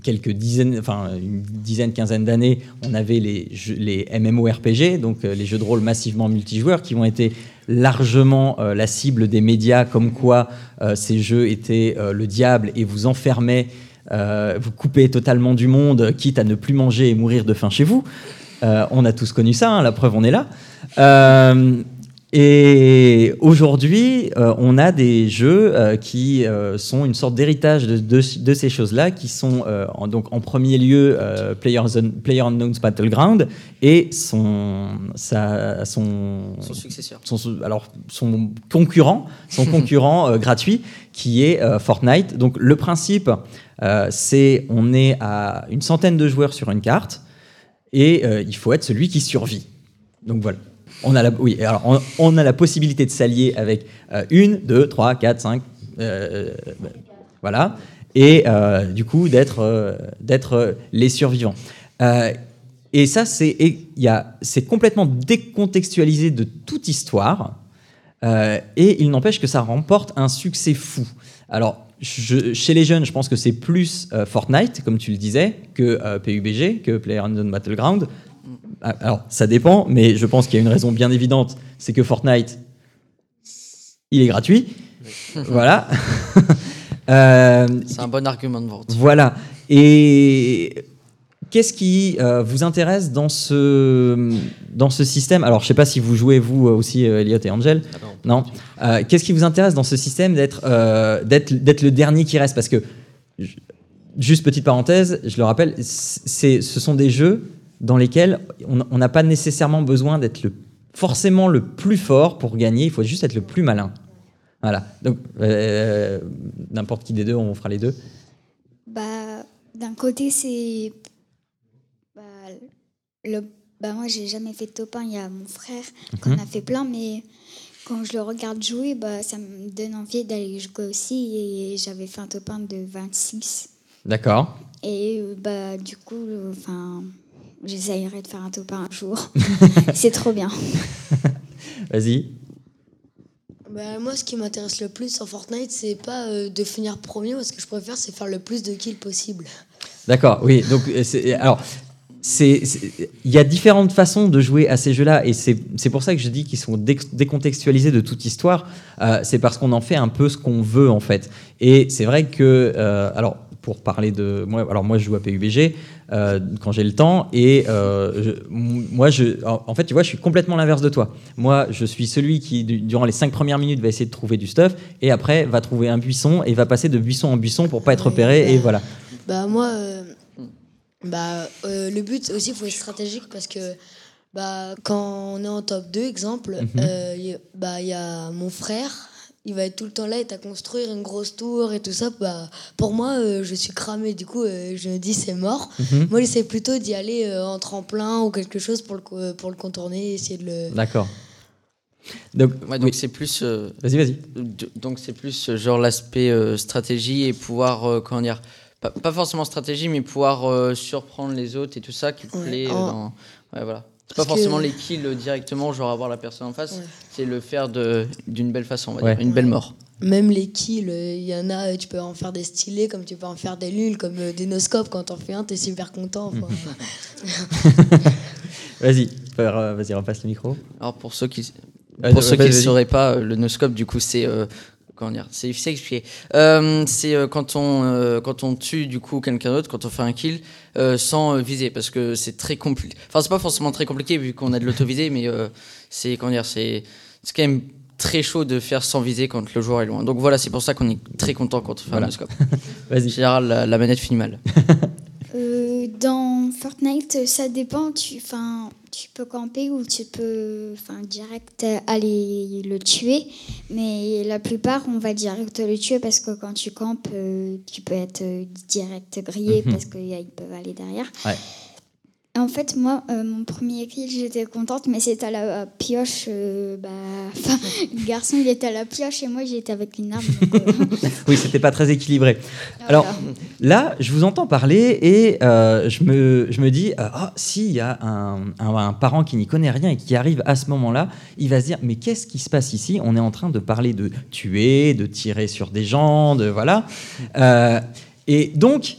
quelques dizaines, enfin une dizaine, quinzaine d'années, on avait les, les MMORPG, donc euh, les jeux de rôle massivement multijoueurs, qui ont été largement euh, la cible des médias, comme quoi ces jeux étaient le diable et vous enfermaient, vous coupez totalement du monde, quitte à ne plus manger et mourir de faim chez vous. On a tous connu ça, hein, la preuve, on est là. Et aujourd'hui, euh, on a des jeux euh, qui euh, sont une sorte d'héritage de, de- de ces choses-là, qui sont en, donc en premier lieu Player's- PlayerUnknown's Battleground et son, sa- son, Son successeur. son, alors, son concurrent, son [LAUGHS] concurrent gratuit, qui est Fortnite. Donc le principe, c'est on est à une centaine de joueurs sur une carte et il faut être celui qui survit. Donc voilà. On a la, oui, alors on, a la possibilité de s'allier avec euh, une, deux, trois, quatre, cinq, euh, euh, voilà, et euh, du coup d'être euh, euh, les survivants. Et ça, c'est complètement décontextualisé de toute histoire, et il n'empêche que ça remporte un succès fou. Alors, chez les jeunes, je pense que c'est plus Fortnite, comme tu le disais, que PUBG, que PlayerUnknown's Battleground. Ah, Alors, ça dépend, mais je pense qu'il y a une raison bien évidente, c'est que Fortnite, il est gratuit. voilà. [LAUGHS] [LAUGHS] Euh, C'est un bon argument de vente. voilà. Et qu'est-ce qui euh, vous intéresse dans ce, dans ce système? Alors, je ne sais pas si vous jouez, vous aussi, euh, Elliot et Angel. Non. Euh, qu'est-ce qui vous intéresse dans ce système d'être d'être d'être le dernier qui reste? Parce que, juste petite parenthèse, je le rappelle, c'est, ce sont des jeux dans lesquels on n'a pas nécessairement besoin d'être le, forcément le plus fort pour gagner, il faut juste être le plus malin. Voilà. Donc, euh, n'importe qui des deux, on fera les deux. Bah, d'un côté, c'est. Bah, le... bah, moi, j'ai jamais fait de top 1. Il y a mon frère qui en a fait plein, mais quand je le regarde jouer, bah, ça me donne envie d'aller jouer aussi. Et j'avais fait un top 1 de 26. D'accord. Et bah, du coup, euh, enfin, j'essayerai de faire un top 1 un jour. [LAUGHS] c'est trop bien. Vas-y. Bah, moi, ce qui m'intéresse le plus en Fortnite, c'est pas euh, de finir premier. Ce que je préfère, c'est faire le plus de kills possible. D'accord, oui. Donc, euh, c'est- alors, il y a différentes façons de jouer à ces jeux-là, et c'est c'est pour ça que je dis qu'ils sont dé- décontextualisés de toute histoire. Euh, c'est parce qu'on en fait un peu ce qu'on veut, en fait. Et c'est vrai que, euh, alors, pour parler de moi, alors moi, je joue à PUBG euh, quand j'ai le temps, et euh, je- moi, je, en fait, tu vois, je suis complètement l'inverse de toi. Moi, je suis celui qui, du- durant les cinq premières minutes, va essayer de trouver du stuff, et après, va trouver un buisson et va passer de buisson en buisson pour pas être repéré, et voilà. Bah, moi, euh, bah, le but aussi, il faut être stratégique parce que Bah, quand on est en top 2, exemple, euh, y- bah, il y a mon frère, il va être tout le temps là et à construire une grosse tour et tout ça. Bah, pour moi, euh, je suis cramé, du coup, euh, je me dis c'est mort. Mhm. Moi, j'essaie plutôt d'y aller euh, en tremplin ou quelque chose pour le, pour le contourner, essayer de le. D'accord. Donc, Ouais, donc c'est plus. euh, vas-y, vas-y. donc c'est plus euh, genre l'aspect euh, stratégie et pouvoir euh, comment dire pas, pas forcément stratégie mais pouvoir euh, surprendre les autres et tout ça qui Ouais, plaît en- dans ouais voilà c'est pas forcément que- les kills euh, directement genre avoir la personne en face Ouais. c'est le faire de d'une belle façon on va Ouais. dire une belle mort Même les kills, euh, il y en a, euh, tu peux en faire des stylés, comme tu peux en faire des nuls, comme euh, des noscopes. Quand t'en fais un, t'es super content. [LAUGHS] Vas-y, euh, vas-y, repasse le micro. alors pour ceux qui Vas-y, pour ceux qui ne sauraient pas euh, le noscope du coup c'est euh, comment dire c'est difficile à expliquer. Euh, c'est euh, quand on euh, quand on tue du coup quelqu'un d'autre quand on fait un kill sans viser parce que c'est très compliqué enfin c'est pas forcément très compliqué vu qu'on a de l'auto-visée mais c'est comment dire c'est c'est quand même très chaud de faire sans viser quand le joueur est loin. Donc voilà c'est pour ça qu'on est très content quand on fait Voilà. un noscope [LAUGHS] en général la, la manette finit mal [LAUGHS] dans Fortnite, ça dépend. Tu, tu peux camper ou tu peux direct aller le tuer. Mais la plupart, on va direct le tuer parce que quand tu campes, euh, tu peux être euh, direct grillé Mhm. parce qu'ils peuvent aller derrière. Ouais. En fait, moi, euh, mon premier kill, j'étais contente, mais c'était à la pioche. euh, bah, [LAUGHS] le garçon, il était à la pioche et moi, j'étais avec une arme. donc, euh, [LAUGHS] [LAUGHS] Oui, c'était pas très équilibré. Alors. Là, je vous entends parler et euh, je, me, je me dis, euh, ah, s'il y a un, un- un parent qui n'y connaît rien et qui arrive à ce moment-là, il va se dire, mais qu'est-ce qui se passe ici? On est en train de parler de tuer, de tirer sur des gens, de voilà. Et donc,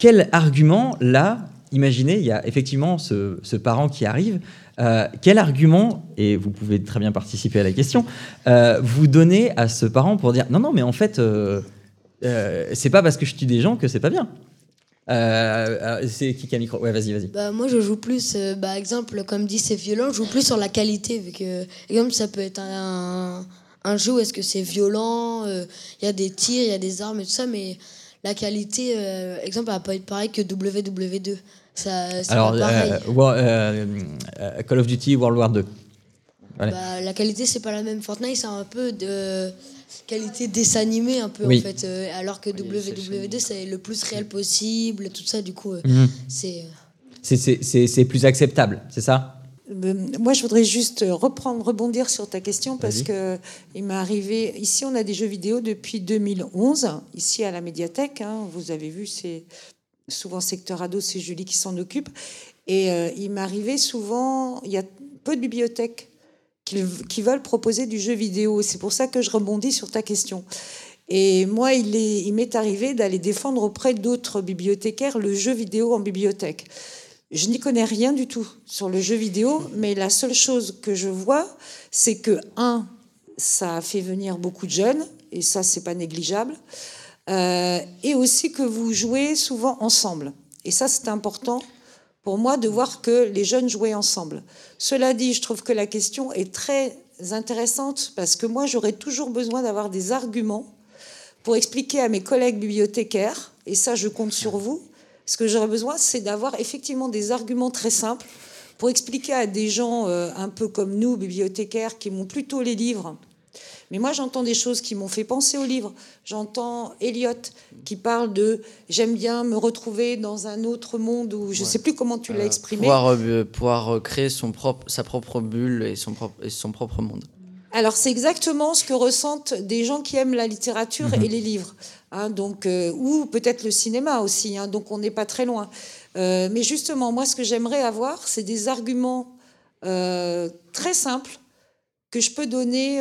quel argument là Imaginez, il y a effectivement ce, ce parent qui arrive. euh, quel argument, et vous pouvez très bien participer à la question, euh, vous donnez à ce parent pour dire non, non, mais en fait, euh, euh, c'est pas parce que je tue des gens que c'est pas bien. C'est qui qui a le micro? Ouais, vas-y, vas-y. Bah, moi, je joue plus, bah, exemple, comme dit, c'est violent, je joue plus sur la qualité. Vu que, exemple, ça peut être un, un jeu où est-ce que c'est violent, il y a des tirs, il y a des armes et tout ça, mais la qualité, euh, exemple, elle va pas être pareille que WW2. Ça, Alors, euh, War- euh, Call of Duty World War 2. ouais. Bah, la qualité, c'est pas la même. Fortnite, c'est un peu de qualité dessin animé, un peu, Oui. en fait. euh, alors que WW2, c'est le plus réel possible, tout ça, du coup, euh, Mhm. c'est. euh, C'est- C'est c'est- c'est plus acceptable, c'est ça? Moi, je voudrais juste reprendre, rebondir sur ta question parce que il m'est arrivé. Ici, on a des jeux vidéo depuis 2011, ici à la médiathèque. hein. vous avez vu, c'est souvent secteur ado, c'est Julie qui s'en occupe. Et euh, il m'est arrivé souvent, il y a peu de bibliothèques qui, qui veulent proposer du jeu vidéo. C'est pour ça que je rebondis sur ta question. Et moi, il m'est arrivé d'aller défendre auprès d'autres bibliothécaires le jeu vidéo en bibliothèque. Je n'y connais rien du tout sur le jeu vidéo, mais la seule chose que je vois, c'est que, un, ça a fait venir beaucoup de jeunes, et ça, c'est pas négligeable, euh, et aussi que vous jouez souvent ensemble. Et ça, c'est important pour moi de voir que les jeunes jouaient ensemble. Cela dit, je trouve que la question est très intéressante parce que moi, j'aurais toujours besoin d'avoir des arguments pour expliquer à mes collègues bibliothécaires, et ça, je compte sur vous, ce que j'aurais besoin, c'est d'avoir effectivement des arguments très simples pour expliquer à des gens euh, un peu comme nous, bibliothécaires, qui m'ont plutôt les livres. Mais moi, j'entends des choses qui m'ont fait penser aux livres. J'entends Eliot qui parle de j'aime bien me retrouver dans un autre monde où je ne sais plus comment tu l'as Euh, exprimé. pouvoir euh, pouvoir créer son propre sa propre bulle et son propre et son propre monde Alors c'est exactement ce que ressentent des gens qui aiment la littérature Mhm. et les livres, hein, donc euh, ou peut-être le cinéma aussi. hein, donc on n'est pas très loin. Euh, mais justement, moi, ce que j'aimerais avoir, c'est des arguments euh, très simples que je peux donner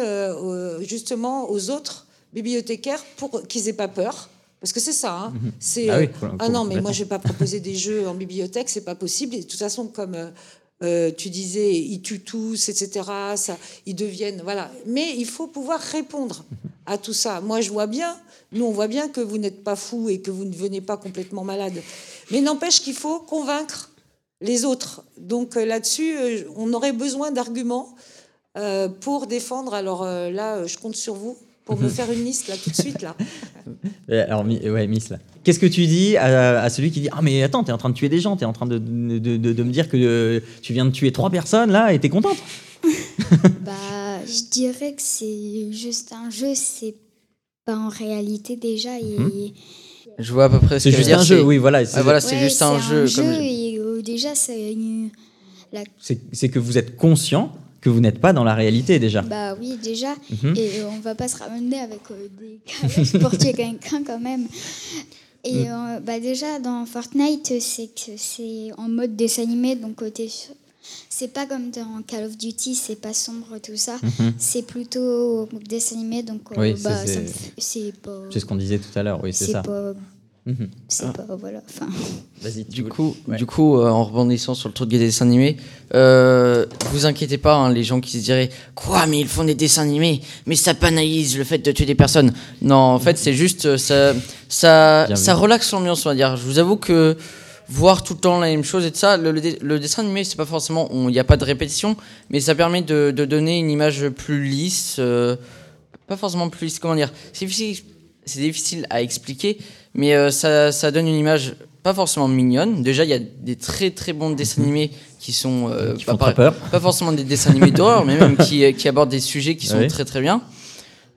justement aux autres bibliothécaires pour qu'ils aient pas peur. Parce que c'est ça, hein. c'est Ah oui, ah non mais moi je vais pas proposer des jeux en bibliothèque, c'est pas possible. Et de toute façon comme euh, tu disais, ils tuent tous, etc. Ça, ils deviennent voilà. Mais il faut pouvoir répondre à tout ça. Moi je vois bien, nous on voit bien que vous n'êtes pas fou et que vous ne venez pas complètement malade. Mais n'empêche qu'il faut convaincre les autres. Donc euh, là-dessus, euh, on aurait besoin d'arguments pour défendre. Alors là, je compte sur vous pour me faire une liste là tout de suite là. [LAUGHS] Alors, ouais, Miss, là. Qu'est-ce que tu dis à, celui qui dit Ah, mais attends, t'es en train de tuer des gens, t'es en train de, de, de, me dire que tu viens de tuer trois personnes là et t'es contente [LAUGHS] Bah, je dirais que c'est juste un jeu, c'est pas en réalité déjà. Et... Mhm. Je vois à peu près ce C'est juste un jeu, oui, voilà. C'est voilà, c'est juste un, jeu. Comme et, euh, déjà, c'est C'est que vous êtes conscient que vous n'êtes pas dans la réalité déjà. Bah oui, déjà. Mhm. Et on va pas se ramener avec euh, des carottes [LAUGHS] pour tuer quelqu'un quand même. Et mm. euh, bah déjà, dans Fortnite, c'est que c'est en mode dessin animé, donc c'est pas comme dans Call of Duty, c'est pas sombre tout ça. Mhm. C'est plutôt dessin animé, donc euh, bah, c'est pas. C'est ce qu'on disait tout à l'heure, oui, c'est ça. Pas Mhm. C'est ah. pas. Voilà. Enfin. Vas-y, du coup, du coup euh, en rebondissant sur le truc des dessins animés, euh, vous inquiétez pas, hein, les gens qui se diraient Quoi, mais ils font des dessins animés, mais ça banalise le fait de tuer des personnes. Non, en fait, c'est juste. Euh, ça, ça, ça relaxe l'ambiance, on va dire. Je vous avoue que voir tout le temps la même chose et tout ça, le, dessin animé, c'est pas forcément. Il n'y a pas de répétition, mais ça permet de, de donner une image plus lisse. Euh, pas forcément plus lisse, comment dire C'est difficile, difficile à expliquer mais euh, ça, ça, donne une image pas forcément mignonne. Déjà, il y a des très très bons dessins animés qui sont euh, pas, peur. pas, forcément des dessins animés d'horreur, mais même qui, qui, abordent des sujets qui sont très très bien.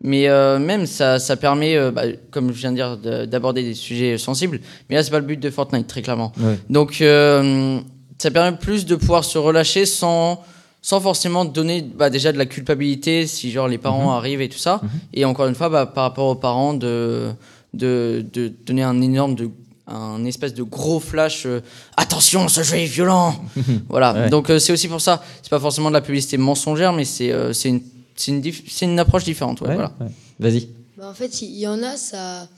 Mais euh, même ça, ça permet, bah, comme je viens de dire, d'aborder des sujets sensibles. Mais là, c'est pas le but de Fortnite, très clairement. Donc, ça permet plus de pouvoir se relâcher sans sans forcément donner bah, déjà de la culpabilité si genre les parents mhm. arrivent et tout ça. Mhm. Et encore une fois, bah, par rapport aux parents de de, de donner un énorme de, un espèce de gros flash euh, attention ce jeu est violent. [LAUGHS] Voilà. Donc euh, c'est aussi pour ça c'est pas forcément de la publicité mensongère mais c'est euh, c'est une c'est une, une, approche différente voilà. vas-y. Bah, en fait il y en a ça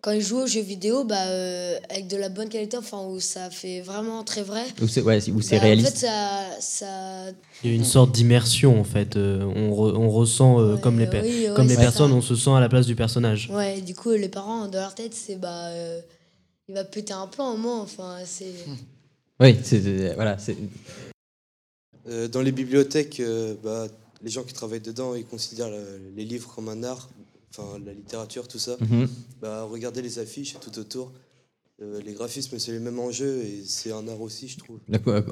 quand ils jouent aux jeux vidéo, bah, euh, avec de la bonne qualité, enfin, où ça fait vraiment très vrai. Où c'est ouais, bah, réaliste. En fait, ça, ça... Il y a une sorte d'immersion, en fait. Euh, on, on, ressent, euh, comme les, comme les personnes, on se sent à la place du personnage. Ouais, du coup, les parents, dans leur tête, c'est bah, il va péter un plan au moins. Enfin, c'est. Oui, c'est. Voilà, c'est. dans les bibliothèques, bah, les gens qui travaillent dedans, ils considèrent les livres comme un art enfin la littérature, tout ça, mhm. bah, regardez les affiches tout autour. Euh, les graphismes, c'est les mêmes enjeux et c'est un art aussi, je trouve.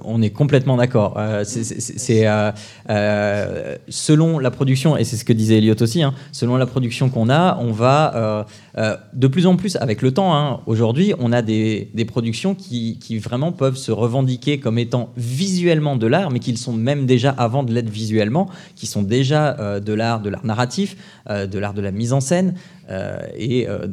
On est complètement d'accord. Euh, c'est euh, selon la production, et c'est ce que disait Elliot aussi, hein, selon la production qu'on a, on va de plus en plus, avec le temps, hein, aujourd'hui, on a des, productions qui, qui, vraiment peuvent se revendiquer comme étant visuellement de l'art, mais qui sont même déjà avant de l'être visuellement, qui sont déjà de l'art, de l'art narratif, de l'art de la mise en scène. Euh, et euh,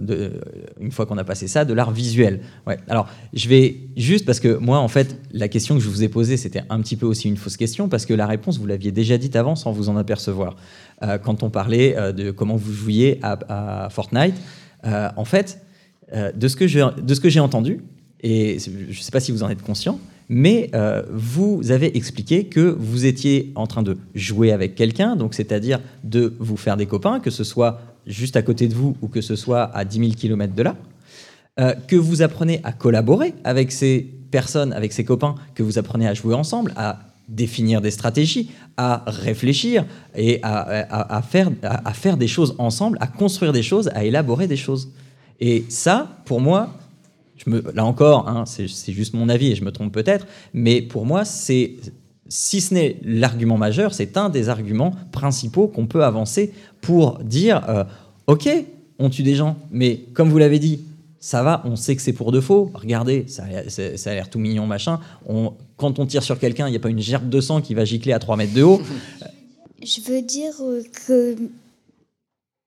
une fois qu'on a passé ça, de l'art visuel. Ouais. Alors, je vais juste parce que moi, en fait, la question que je vous ai posée, c'était un petit peu aussi une fausse question parce que la réponse, vous l'aviez déjà dite avant sans vous en apercevoir. Euh, quand on parlait de comment vous jouiez à, Fortnite, en fait, de ce que j'ai entendu, et je ne sais pas si vous en êtes conscient, mais vous avez expliqué que vous étiez en train de jouer avec quelqu'un, donc c'est-à-dire de vous faire des copains, que ce soit juste à côté de vous ou que ce soit à 10 000 km de là, euh, que vous apprenez à collaborer avec ces personnes, avec ces copains, que vous apprenez à jouer ensemble, à définir des stratégies, à réfléchir et à, faire, à, faire des choses ensemble, à construire des choses, à élaborer des choses. Et ça, pour moi, je me, là encore, hein, c'est juste mon avis et je me trompe peut-être, mais pour moi, c'est si ce n'est l'argument majeur, c'est un des arguments principaux qu'on peut avancer pour dire euh, Ok, on tue des gens, mais comme vous l'avez dit, ça va, on sait que c'est pour de faux. Regardez, ça, a l'air tout mignon, machin. Quand on tire sur quelqu'un, il n'y a pas une gerbe de sang qui va gicler à 3 mètres de haut. [LAUGHS] Je veux dire que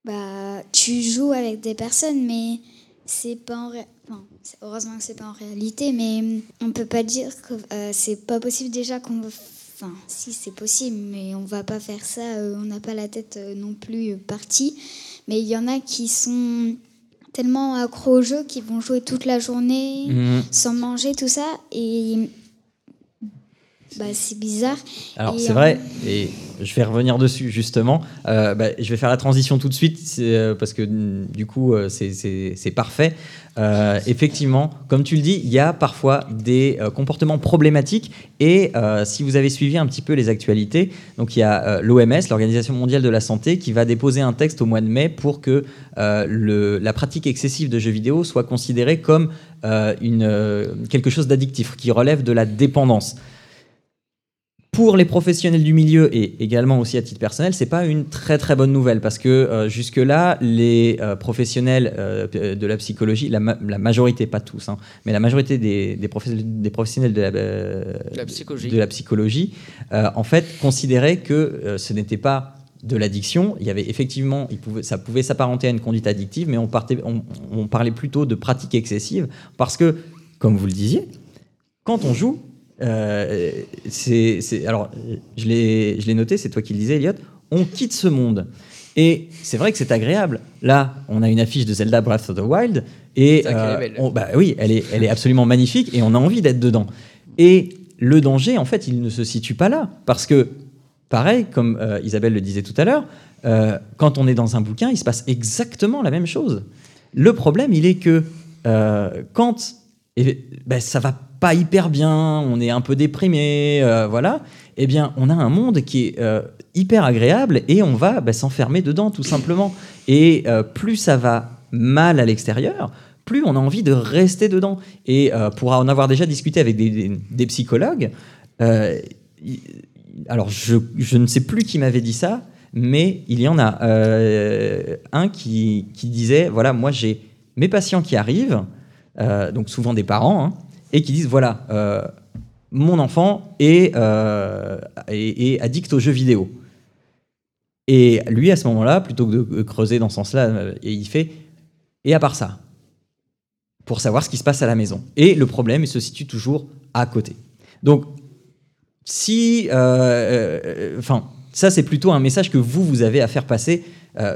bah, tu joues avec des personnes, mais c'est pas en heureusement que c'est pas en réalité, mais on peut pas dire que euh, c'est pas possible déjà qu'on Enfin, si c'est possible, mais on va pas faire ça. Euh, on n'a pas la tête euh, non plus partie. Mais il y en a qui sont tellement accros au jeu qu'ils vont jouer toute la journée mhm. sans manger tout ça et bah, c'est bizarre. Alors c'est vrai et je vais revenir dessus justement. Euh, bah, je vais faire la transition tout de suite euh, parce que du coup, euh, c'est parfait. effectivement, comme tu le dis, il y a parfois des comportements problématiques. Et si vous avez suivi un petit peu les actualités, donc il y a l'OMS, l'Organisation mondiale de la santé, qui va déposer un texte au mois de mai pour que la pratique excessive de jeux vidéo soit considérée comme quelque chose d'addictif, qui relève de la dépendance pour les professionnels du milieu et également aussi à titre personnel, c'est pas une très très bonne nouvelle parce que euh, jusque-là, les euh, professionnels euh, de la psychologie, la, majorité, pas tous, hein, mais la majorité des, des, professionnels, de la, psychologie, de la psychologie en fait, considéraient que ce n'était pas de l'addiction. Il y avait effectivement, il pouvait, ça pouvait s'apparenter à une conduite addictive, mais on, partait, on, on parlait plutôt de pratique excessive parce que, comme vous le disiez, quand on joue, euh, c'est, alors, je l'ai noté, c'est toi qui le disais, Elliot. On quitte ce monde. Et c'est vrai que c'est agréable. Là, on a une affiche de Zelda Breath of the Wild. Et euh, bah oui, elle est, elle est absolument magnifique et on a envie d'être dedans. Et le danger, en fait, il ne se situe pas là. Parce que, pareil, comme euh, Isabelle le disait tout à l'heure, quand on est dans un bouquin, il se passe exactement la même chose. Le problème, il est que quand et, ben, ça va pas hyper bien, on est un peu déprimé, euh, voilà, eh bien, on a un monde qui est euh, hyper agréable et on va bah, s'enfermer dedans, tout simplement. Et euh, plus ça va mal à l'extérieur, plus on a envie de rester dedans. Et pour en avoir déjà discuté avec des, psychologues, alors je, ne sais plus qui m'avait dit ça, mais il y en a un qui, qui disait, voilà, moi j'ai mes patients qui arrivent, donc souvent des parents, hein, et qui disent voilà, euh, mon enfant euh, est, addict aux jeux vidéo. Et lui, à ce moment-là, plutôt que de creuser dans ce sens-là, euh, il fait et à part ça, pour savoir ce qui se passe à la maison. Et le problème, se situe toujours à côté. Donc, si, enfin, ça c'est plutôt un message que vous vous avez à faire passer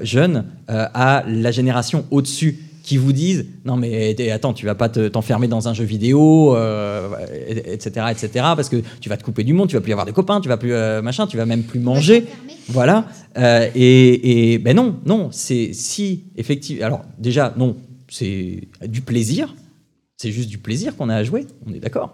jeune à la génération au-dessus qui vous disent non mais attends tu vas pas t'enfermer dans un jeu vidéo etc euh, etc parce que tu vas te couper du monde tu vas plus avoir de copains tu vas plus euh, machin tu vas même plus manger. voilà. Euh, et, ben non non c'est si effectivement alors déjà non c'est du plaisir. C'est juste du plaisir qu'on a à jouer on est d'accord.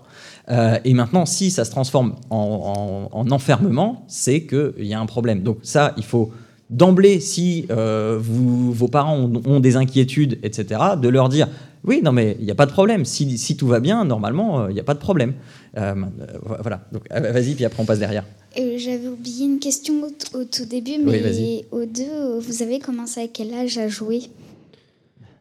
Et maintenant si ça se transforme en, en enfermement c'est qu'il y a un problème. Donc ça il faut d'emblée, si euh, vous, vos parents ont, des inquiétudes, etc., de leur dire oui, non, mais il n'y a pas de problème. Si, tout va bien, normalement, euh, il n'y a pas de problème. Euh, voilà. Donc, vas-y, puis après, on passe derrière. J'avais oublié une question au, tout début, mais au deux, vous avez commencé à quel âge à jouer?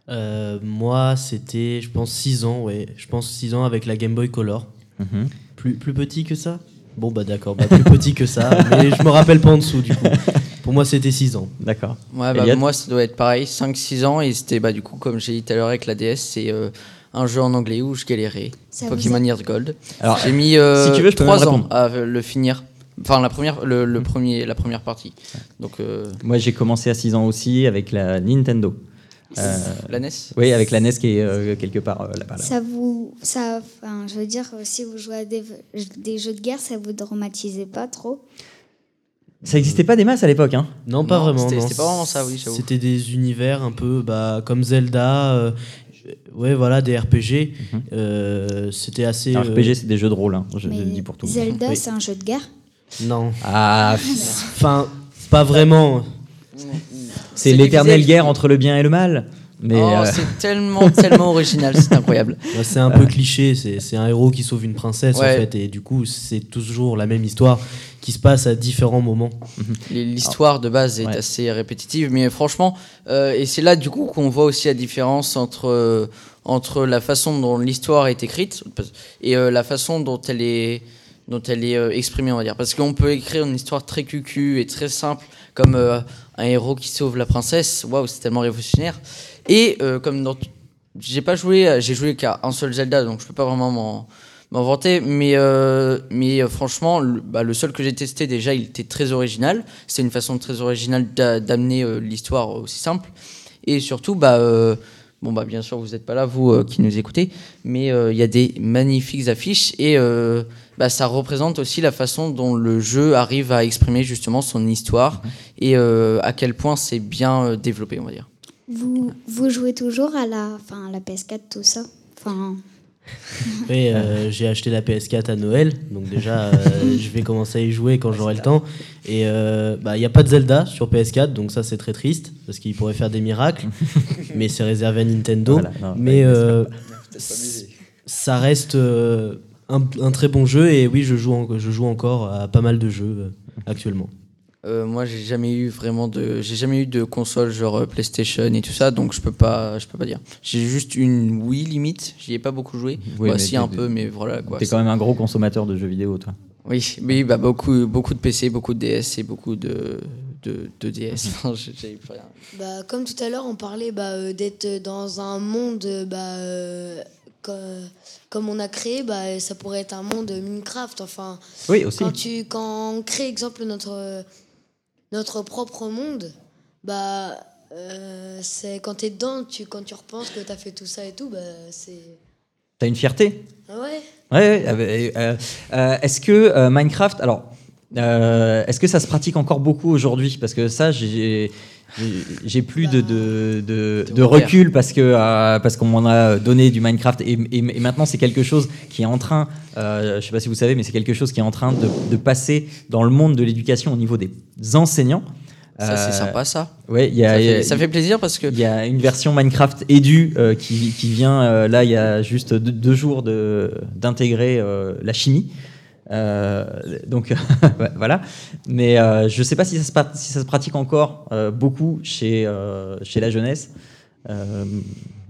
Moi, c'était, je pense, 6 ans, ouais. Je pense 6 ans avec la Game Boy Color. Mhm. plus, plus petit que ça? Bon, bah d'accord, bah, plus petit que ça, mais je me rappelle pas en dessous du coup. [LAUGHS] Pour moi, c'était 6 ans. D'accord. Ouais, bah, moi, ça doit être pareil, 5-6 ans. Et c'était, bah, du coup, comme j'ai dit tout à l'heure avec la DS, c'est euh, un jeu en anglais où je galérais. Pokémon Years Gold. Alors, j'ai mis euh, si tu veux, 3 ans à le finir. Enfin, la première, le, hmm. premier, la première partie. Donc, euh, Moi, j'ai commencé à 6 ans aussi avec la Nintendo. la NES Oui, avec la NES qui est quelque part là-bas. Ça vous. Ça, je veux dire, si vous jouez à des, des jeux de guerre, ça vous traumatisait pas trop? Ça n'existait pas des masses à l'époque, hein Non, pas vraiment. C'était pas vraiment ça, oui. C'était des univers un peu bah, comme Zelda. Euh, ouais, voilà, des RPG. Mhm. Euh, c'était assez. RPG, euh, c'est des jeux de rôle, hein, je le dis pour tout. Zelda, c'est un jeu de guerre? Non. Ah, [LAUGHS] enfin, pas vraiment. C'est l'éternelle guerre entre le bien et le mal. Mais oh, c'est [LAUGHS] tellement, tellement original, c'est incroyable. [LAUGHS] c'est un peu cliché, c'est un héros qui sauve une princesse en fait, et du coup c'est toujours la même histoire qui se passe à différents moments. Mhm. L'histoire de base est assez répétitive, mais franchement, euh, et c'est là du coup qu'on voit aussi la différence entre, euh, entre la façon dont l'histoire est écrite et euh, la façon dont elle est, dont elle est exprimée, on va dire. Parce qu'on peut écrire une histoire très cucu et très simple, comme un héros qui sauve la princesse, waouh, c'est tellement révolutionnaire. Et comme dans. J'ai pas joué, j'ai joué qu'à un seul Zelda, donc je peux pas vraiment m'en m'inventer. Mais, euh, mais euh, franchement, le, bah, le, seul que j'ai testé, déjà, il était très original. C'est une façon très originale d'amener euh, l'histoire aussi simple. Et surtout, bah, Bon, bah, bien sûr, vous n'êtes pas là, vous euh, qui nous écoutez, mais euh, il y a des magnifiques affiches et euh, bah, ça représente aussi la façon dont le jeu arrive à exprimer justement son histoire et euh, à quel point c'est bien développé, on va dire. Vous, vous jouez toujours à la, enfin, à la PS4, tout ça? Enfin, [LAUGHS] Oui, euh, j'ai acheté la PS4 à Noël, donc déjà euh, [LAUGHS] je vais commencer à y jouer quand j'aurai le temps. Et euh, bah, il n'y a pas de Zelda sur PS4, donc ça c'est très triste, parce qu'il pourrait faire des miracles, [LAUGHS] mais c'est réservé à Nintendo. Voilà, non, mais ouais, ça reste un, un très bon jeu, et oui, je joue, en- je joue encore à pas mal de jeux actuellement. Euh, moi, j'ai jamais eu vraiment de, j'ai jamais eu de console genre euh, PlayStation et tout ça, donc je peux pas, je peux pas dire. J'ai juste une Wii limite, j'y ai pas beaucoup joué. Oui, Bah, mais si un peu, mais voilà quoi. T'es quand même un gros consommateur de jeux vidéo, toi. Oui, oui, bah beaucoup, beaucoup de PC, beaucoup de DS et beaucoup de, de, de DS. [LAUGHS] Rien. Bah, comme tout à l'heure, on parlait bah, euh, d'être dans un monde bah, euh, co- comme on a créé, bah, ça pourrait être un monde Minecraft. Enfin, Oui, aussi. quand, tu, quand on crée, exemple, notre, notre propre monde, bah, euh, c'est quand tu es dedans, tu, quand tu repenses que tu as fait tout ça et tout, bah, c'est. T'as une fierté? Ah ouais Ouais, ouais, euh, euh, euh, est-ce que euh, Minecraft, alors, euh, est-ce que ça se pratique encore beaucoup aujourd'hui? Parce que ça, j'ai j'ai- plus de, de, de, de recul parce que euh, parce qu'on m'en a donné du Minecraft et, et- et maintenant c'est quelque chose qui est en train, euh, je sais pas si vous savez, mais c'est quelque chose qui est en train de, de passer dans le monde de l'éducation au niveau des enseignants. Ça, c'est Euh, sympa, ça. Ouais, il y a, Ça il y a- fait, ça fait plaisir parce que il y a une version Minecraft Edu euh, qui, qui vient euh, là il y a juste deux, deux jours de- d'intégrer la chimie. Euh, donc [LAUGHS] voilà. Mais euh, je ne sais pas si ça se, pratique encore euh, beaucoup chez, chez la jeunesse.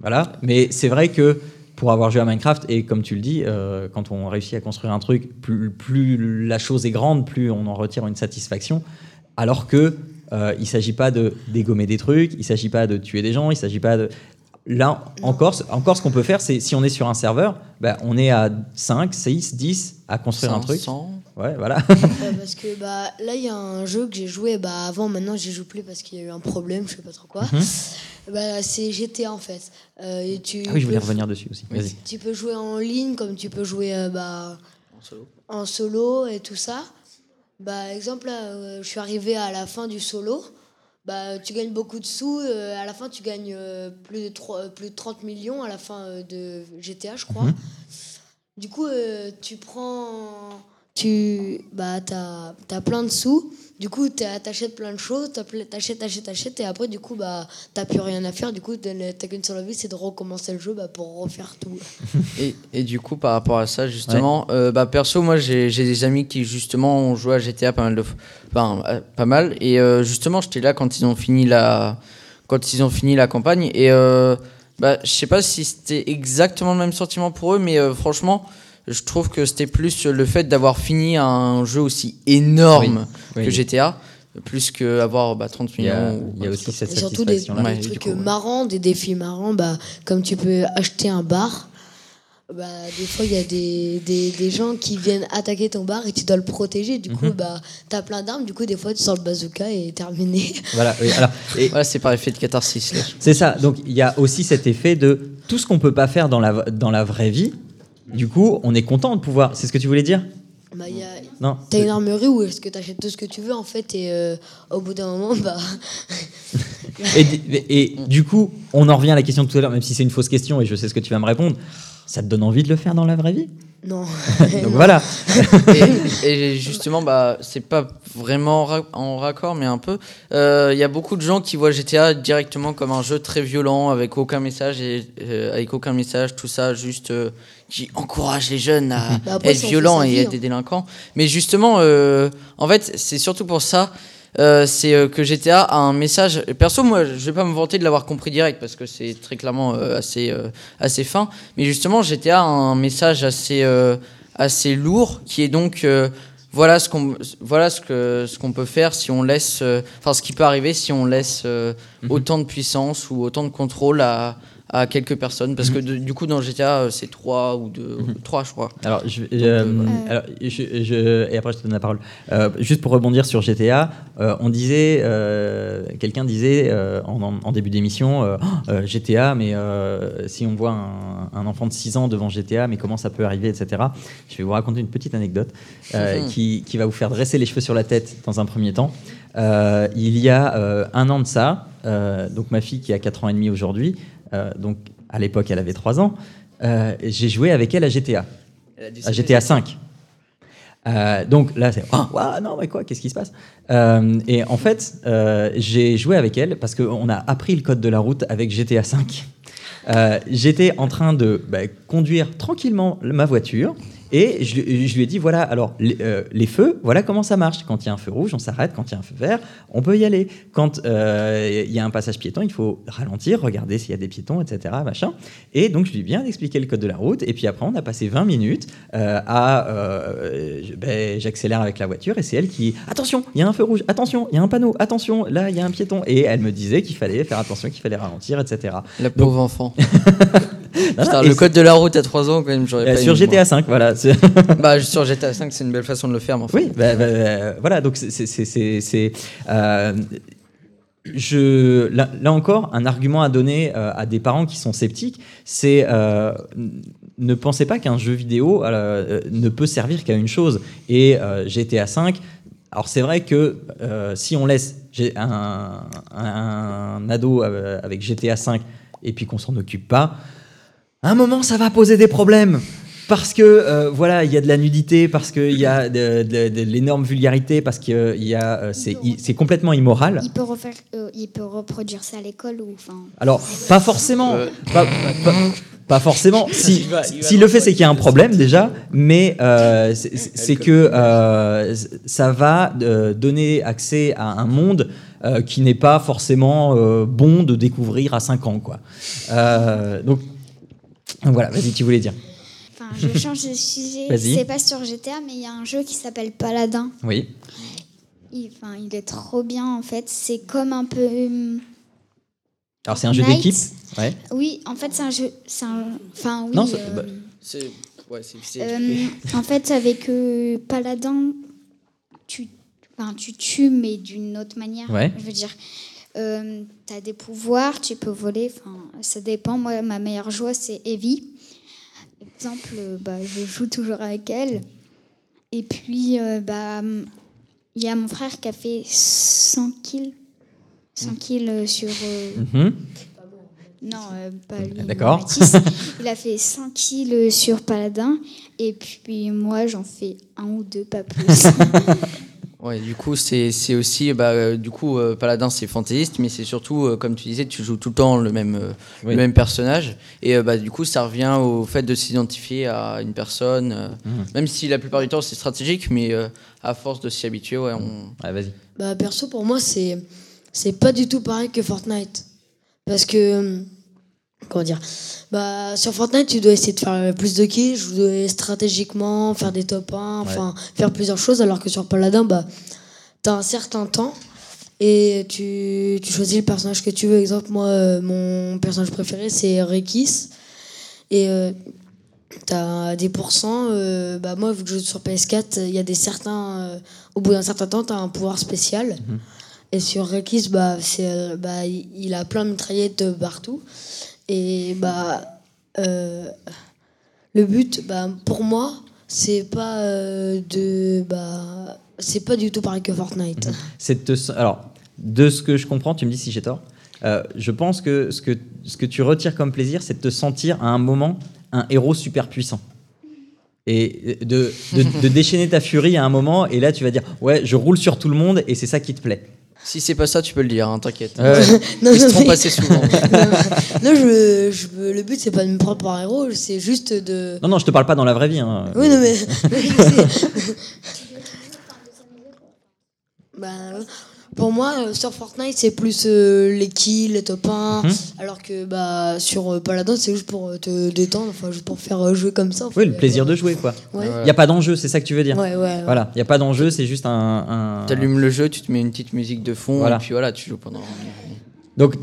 Voilà. Mais c'est vrai que pour avoir joué à Minecraft, et comme tu le dis, quand on réussit à construire un truc, plus, la chose est grande, plus on en retire une satisfaction. Alors que euh, il s'agit pas de dégommer des trucs, il s'agit pas de tuer des gens, il s'agit pas de là encore ce- encore ce qu'on peut faire c'est si on est sur un serveur, bah, on est à 5, 6, 10 à construire un truc. 500. Ouais, voilà. Ouais, [LAUGHS] [LAUGHS] parce que bah, là, il y a un jeu que j'ai joué bah, avant, maintenant, j'y joue plus parce qu'il y a eu un problème, je sais pas trop quoi. Bah, c'est GTA en fait. Euh, et tu Ah oui, je voulais revenir dessus aussi. Vas-y. Tu peux jouer en ligne comme tu peux jouer euh, bah, En solo. en solo et tout ça. Bah, exemple, là, euh, je suis arrivé à la fin du solo. Bah, tu gagnes beaucoup de sous. euh, à la fin, tu gagnes euh, plus, de trois- euh, plus de 30 millions à la fin euh, de GTA, je crois. Mhm. Du coup, tu prends. Tu bah, as, as plein de sous. Du coup, t'achètes plein de choses. T'achètes, t'achètes, t'achètes. Et après, du coup, bah, t'as plus rien à faire. Du coup, t'as qu'une seule envie, c'est de recommencer le jeu bah, pour refaire tout. [LAUGHS] Et, et du coup, par rapport à ça, justement, euh, bah, perso, moi, j'ai des amis qui, justement, ont joué à GTA pas mal de fois. Enfin, euh, pas mal. Et euh, justement, j'étais là quand ils ont fini la, quand ils ont fini la campagne. Et euh, bah, je sais pas si c'était exactement le même sentiment pour eux, mais euh, franchement, je trouve que c'était plus le fait d'avoir fini un jeu aussi énorme Oui, que oui. GTA, plus qu'avoir bah, 30 Il y a, millions. ou il y a aussi cette Et surtout des, satisfaction-là. des trucs coup, ouais. marrants, des défis marrants, bah, comme tu peux acheter un bar. Bah, des fois, il y a des, des, des gens qui viennent attaquer ton bar et tu dois le protéger. Du coup, bah, tu as plein d'armes. Du coup, des fois, tu sors le bazooka et terminé. [LAUGHS] Voilà, oui, alors, et Voilà, c'est par effet de catharsis. Là. c'est ça. Donc il y a aussi cet effet de tout ce qu'on peut pas faire dans la, dans la vraie vie. Du coup, on est content de pouvoir. C'est ce que tu voulais dire bah, il y a, Non. T'as une armerie où est-ce que tu achètes tout ce que tu veux en fait et euh, au bout d'un moment bah [LAUGHS] Et, et du coup, on en revient à la question de tout à l'heure, même si c'est une fausse question et je sais ce que tu vas me répondre. Ça te donne envie de le faire dans la vraie vie? Non. [LAUGHS] Donc voilà. [LAUGHS] et, et justement, bah, c'est pas vraiment ra- en raccord, mais un peu. Euh, Il y a beaucoup de gens qui voient GTA directement comme un jeu très violent, avec aucun message, et, euh, avec aucun message, tout ça, juste euh, qui encourage les jeunes à Bah après, être violents et vie, être hein. des délinquants. Mais justement, euh, en fait, c'est surtout pour ça. euh, c'est euh, que GTA a un message. Perso, moi, je vais pas me vanter de l'avoir compris direct parce que c'est très clairement euh, assez, euh, assez fin. Mais justement, GTA a un message assez, euh, assez lourd qui est donc euh, voilà ce qu'on voilà ce que ce qu'on peut faire si on laisse euh, enfin ce qui peut arriver si on laisse euh, autant de puissance ou autant de contrôle à, à quelques personnes parce que du coup dans GTA euh, c'est 3 ou 2 3 je crois. Alors, je, euh, alors je, je- et après je te donne la parole. Euh, juste pour rebondir sur GTA, euh, on disait, euh, quelqu'un disait euh, en, début d'émission, euh, Oh, euh, GTA, mais euh, si on voit un, un enfant de 6 ans devant GTA, mais comment ça peut arriver, etc. Je vais vous raconter une petite anecdote euh, Mhm. qui, qui va vous faire dresser les cheveux sur la tête dans un premier temps. Euh, il y a euh, un an de ça, euh, donc ma fille qui a 4 ans et demi aujourd'hui, euh, donc à l'époque elle avait 3 ans, euh, j'ai joué avec elle à GTA à GTA 5. Euh, donc là, c'est oh, non, mais quoi, qu'est-ce qui se passe? Euh, Et en fait, euh, j'ai joué avec elle parce qu'on a appris le code de la route avec GTA 5. Euh, J'étais en train de bah, conduire tranquillement ma voiture et je, lui- je lui ai dit voilà, alors les, euh, les feux, voilà comment ça marche. Quand il y a un feu rouge, on s'arrête. Quand il y a un feu vert, on peut y aller. Quand euh, il y a un passage piéton, il faut ralentir, regarder s'il y a des piétons, etc. Machin. Et donc je lui ai bien expliqué le code de la route. Et puis après, on a passé 20 minutes euh, à ben, j'accélère avec la voiture et c'est elle qui attention, il y a un feu rouge, attention, il y a un panneau, attention, là il y a un piéton. Et elle me disait qu'il fallait faire attention, qu'il fallait ralentir, etc. La pauvre enfant. [LAUGHS] Non, Putain, et le code de la route à 3 ans quand même j'aurais pas sur. GTA 5, voilà. [LAUGHS] Bah sur GTA 5 c'est une belle façon de le faire mais. Oui, bah, bah, euh, voilà, donc c'est- euh, je, là, là encore, un argument à donner euh, à des parents qui sont sceptiques, c'est euh, ne pensez pas qu'un jeu vidéo euh, ne peut servir qu'à une chose. Et euh, GTA 5, alors c'est vrai que euh, si on laisse un, un ado avec GTA 5 et puis qu'on s'en occupe pas, à un moment ça va poser des problèmes. Parce que euh, voilà, il y a de la nudité, parce qu'il y a de, de- de l'énorme vulgarité, parce que il y a, euh, c'est, c'est complètement immoral. Il peut, refaire, euh, il peut reproduire ça à l'école ou enfin. Alors, pas forcément. Pas, pas- pas- pas forcément. Si, Il va- il va si le fait, c'est qu'il y a un problème déjà, mais euh, c'est- que euh, ça va euh, donner accès à un monde euh, qui n'est pas forcément euh, bon de découvrir à 5 ans. Quoi. Euh, donc, voilà, vas-y, tu voulais dire. Enfin, je change de sujet. C'est pas sur GTA, mais il y a un jeu qui s'appelle Paladin. Oui. Il, enfin, il est trop bien en fait. C'est comme un peu. hum, Alors, c'est un jeu d'équipe. Ouais. Oui, en fait, c'est un jeu. c'est un- Enfin, oui. Non, c'est- euh, bah, ouais, euh, en fait, avec euh, Paladin, tu, enfin, tu tues, mais d'une autre manière. Ouais. Je veux dire, tu as des pouvoirs, tu peux voler. Enfin, ça dépend. Moi, ma meilleure joie, c'est Evie. Exemple, euh, bah, je joue toujours avec elle. Et puis, euh, bah, il y a mon frère qui a fait 100 kills. 100 kills euh, sur. euh, Mhm. non, euh, pas lui. D'accord. [LAUGHS] Il a fait 100 kills sur Paladin. Et puis moi, j'en fais un ou deux, pas plus. [LAUGHS] Ouais, du coup, c'est c'est aussi, bah, euh, du coup, euh, Paladin, c'est fantaisiste, mais c'est surtout, euh, comme tu disais, tu joues tout le temps le même, euh, Oui. le même personnage. Et euh, bah, du coup, ça revient au fait de s'identifier à une personne, euh, Mhm. même si la plupart du temps c'est stratégique, mais euh, à force de s'y habituer, ouais, on. Ouais, vas-y. Bah perso pour moi c'est c'est pas du tout pareil que Fortnite parce que comment dire? Bah sur Fortnite tu dois essayer de faire plus de kills, je dois stratégiquement faire des top 1, enfin faire plusieurs choses alors que sur Paladin bah t'as un certain temps et tu, tu choisis le personnage que tu veux. Exemple moi euh, mon personnage préféré c'est Rekis et euh, T'as des pourcents, euh, bah moi vu que je joue sur PS4, il y a des certains, euh, au bout d'un certain temps, t'as un pouvoir spécial. Et sur Rekis, bah, bah, il a plein de mitraillettes partout. Et bah, euh, le but, bah, pour moi, c'est pas euh, de, bah, c'est pas du tout pareil que Fortnite. c'est te- alors de ce que je comprends, tu me dis si j'ai tort. euh, je pense que ce, que ce que tu retires comme plaisir, c'est de te sentir à un moment un héros super puissant. Et de, de déchaîner ta furie à un moment, et là tu vas dire Ouais, je roule sur tout le monde, et c'est ça qui te plaît. Si c'est pas ça, tu peux le dire, hein, t'inquiète. Ouais. [LAUGHS] [LAUGHS] Non, Ils se non, font mais- passer souvent. [LAUGHS] non, je, je, le but c'est pas de me prendre pour un héros, c'est juste de. Non, non, je te parle pas dans la vraie vie. hein. Oui, non, mais. bah, pour moi, euh, sur Fortnite, c'est plus euh, les kills, les top 1. Mhm. Alors que bah, sur euh, Paladin, c'est juste pour euh, te détendre, enfin, juste pour faire euh, jouer comme ça. Oui, le plaisir de jouer, quoi. Ouais, Il n'y a pas d'enjeu, c'est ça que tu veux dire ouais, ouais. ouais. Voilà, il n'y a pas d'enjeu, c'est juste un. un- T'allumes le jeu, tu te mets une petite musique de fond, Voilà. et puis voilà, tu joues pendant. Donc,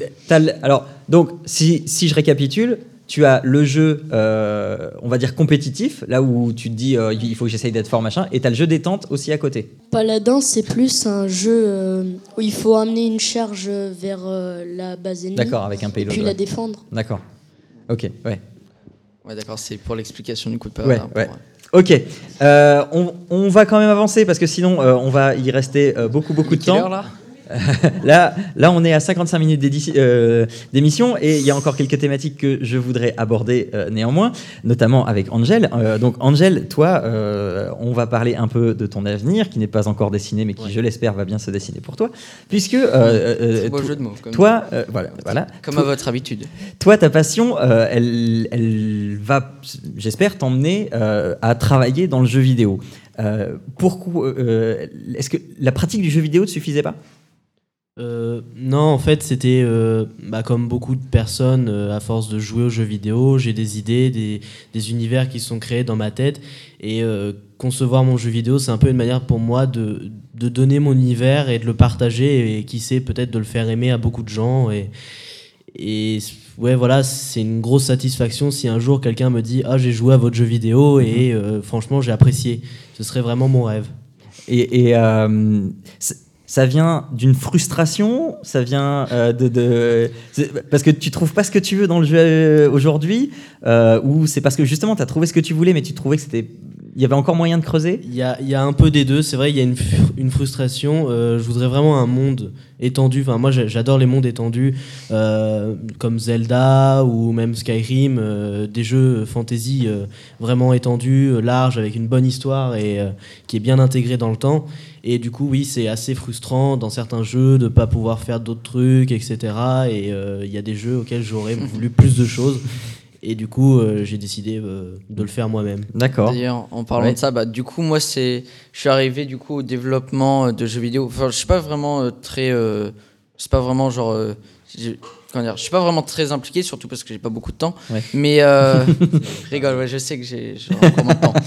alors, donc si, si je récapitule, tu as le jeu, euh, on va dire compétitif, là où tu te dis euh, il faut que j'essaye d'être fort, machin, et tu as le jeu détente aussi à côté. Paladin, c'est plus un jeu euh, où il faut amener une charge vers la base ennemie. D'accord, avec un payload. Et puis la défendre. D'accord. Ok, ouais. Ouais, d'accord, c'est pour l'explication du coup de Paladin. Ouais, ouais. Ok, on, on, va quand même avancer parce que sinon on va y rester beaucoup beaucoup de temps. là? [LAUGHS] là, là, on est à 55 minutes euh, d'émission et il y a encore quelques thématiques que je voudrais aborder euh, néanmoins, notamment avec Angel. Euh, donc, Angel, toi, on va parler un peu de ton avenir qui n'est pas encore dessiné, mais qui, je l'espère, va bien se dessiner pour toi, puisque beau jeu de mots. Comme toi, voilà, voilà, comme à votre habitude. Toi, ta passion, elle, elle va, j'espère, t'emmener à travailler dans le jeu vidéo. pourquoi Est-ce que la pratique du jeu vidéo ne suffisait pas? Euh, non, en fait, c'était euh, bah, comme beaucoup de personnes, euh, à force de jouer aux jeux vidéo, j'ai des idées, des, des, univers qui sont créés dans ma tête. Et concevoir mon jeu vidéo, c'est un peu une manière pour moi de, de, donner mon univers et de le partager et qui sait peut-être de le faire aimer à beaucoup de gens. Et, et ouais, voilà, c'est une grosse satisfaction si un jour quelqu'un me dit Ah, j'ai joué à votre jeu vidéo et mhm. franchement, j'ai apprécié. Ce serait vraiment mon rêve. Et, et ça vient d'une frustration, ça vient euh, de, parce que tu trouves pas ce que tu veux dans le jeu euh, aujourd'hui, euh, ou c'est parce que justement tu as trouvé ce que tu voulais, mais tu trouvais que c'était il y avait encore moyen de creuser? Il y a, un peu des deux. C'est vrai, il y a une, frustration. je voudrais vraiment un monde étendu. Enfin, moi, j'adore les mondes étendus, comme Zelda ou même Skyrim, des jeux fantasy vraiment étendus, larges, avec une bonne histoire et qui est bien intégré dans le temps. Et du coup, oui, c'est assez frustrant dans certains jeux de ne pas pouvoir faire d'autres trucs, etc. Et euh, il y a des jeux auxquels j'aurais [LAUGHS] voulu plus de choses. Et du coup, euh, j'ai décidé euh, de le faire moi-même. D'accord. D'ailleurs, en parlant de ça, bah, du coup, moi, c'est, je suis arrivé du coup au développement de jeux vidéo. Enfin, je suis pas vraiment très, c'est pas vraiment genre je suis pas vraiment très impliqué, surtout parce que j'ai pas beaucoup de temps. Mais euh, [LAUGHS] rigole, je sais que j'ai encore moins de temps. [LAUGHS]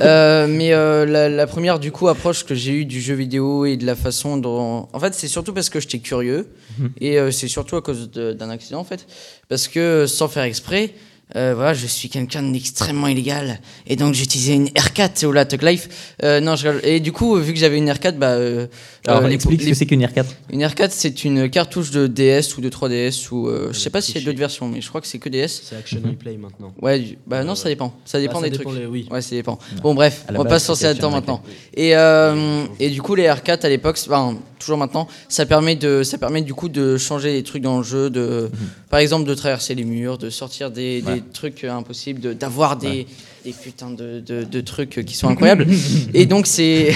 Euh, mais euh, la, première du coup approche que j'ai eue du jeu vidéo et de la façon dont, en fait, c'est surtout parce que j'étais curieux mhm. et c'est surtout à cause d'un accident en fait, parce que sans faire exprès. Voilà, je suis quelqu'un d'extrêmement illégal et donc j'utilisais une R4 au la Life. Euh, non, et du coup, vu que j'avais une R4, bah. Euh, Alors, explique ce que c'est qu'une R4. Une R4, c'est une cartouche de DS ou de 3DS ou je sais pas s'il y a d'autres versions, mais je crois que c'est que DS. C'est Action Replay maintenant. Ouais, bah non, ça dépend. Ça dépend bah, des trucs. oui. Ouais, ça dépend. Bon, bref, on va pas se lancer là-dedans maintenant. Et, et du coup, les R4 à l'époque, enfin, toujours maintenant, ça permet de, ça permet du coup de changer les trucs dans le jeu, de, mhm. par exemple, de traverser les murs, de sortir des, des trucs impossibles, d'avoir des, des putains de, de, trucs qui sont incroyables. [LAUGHS] et donc c'est,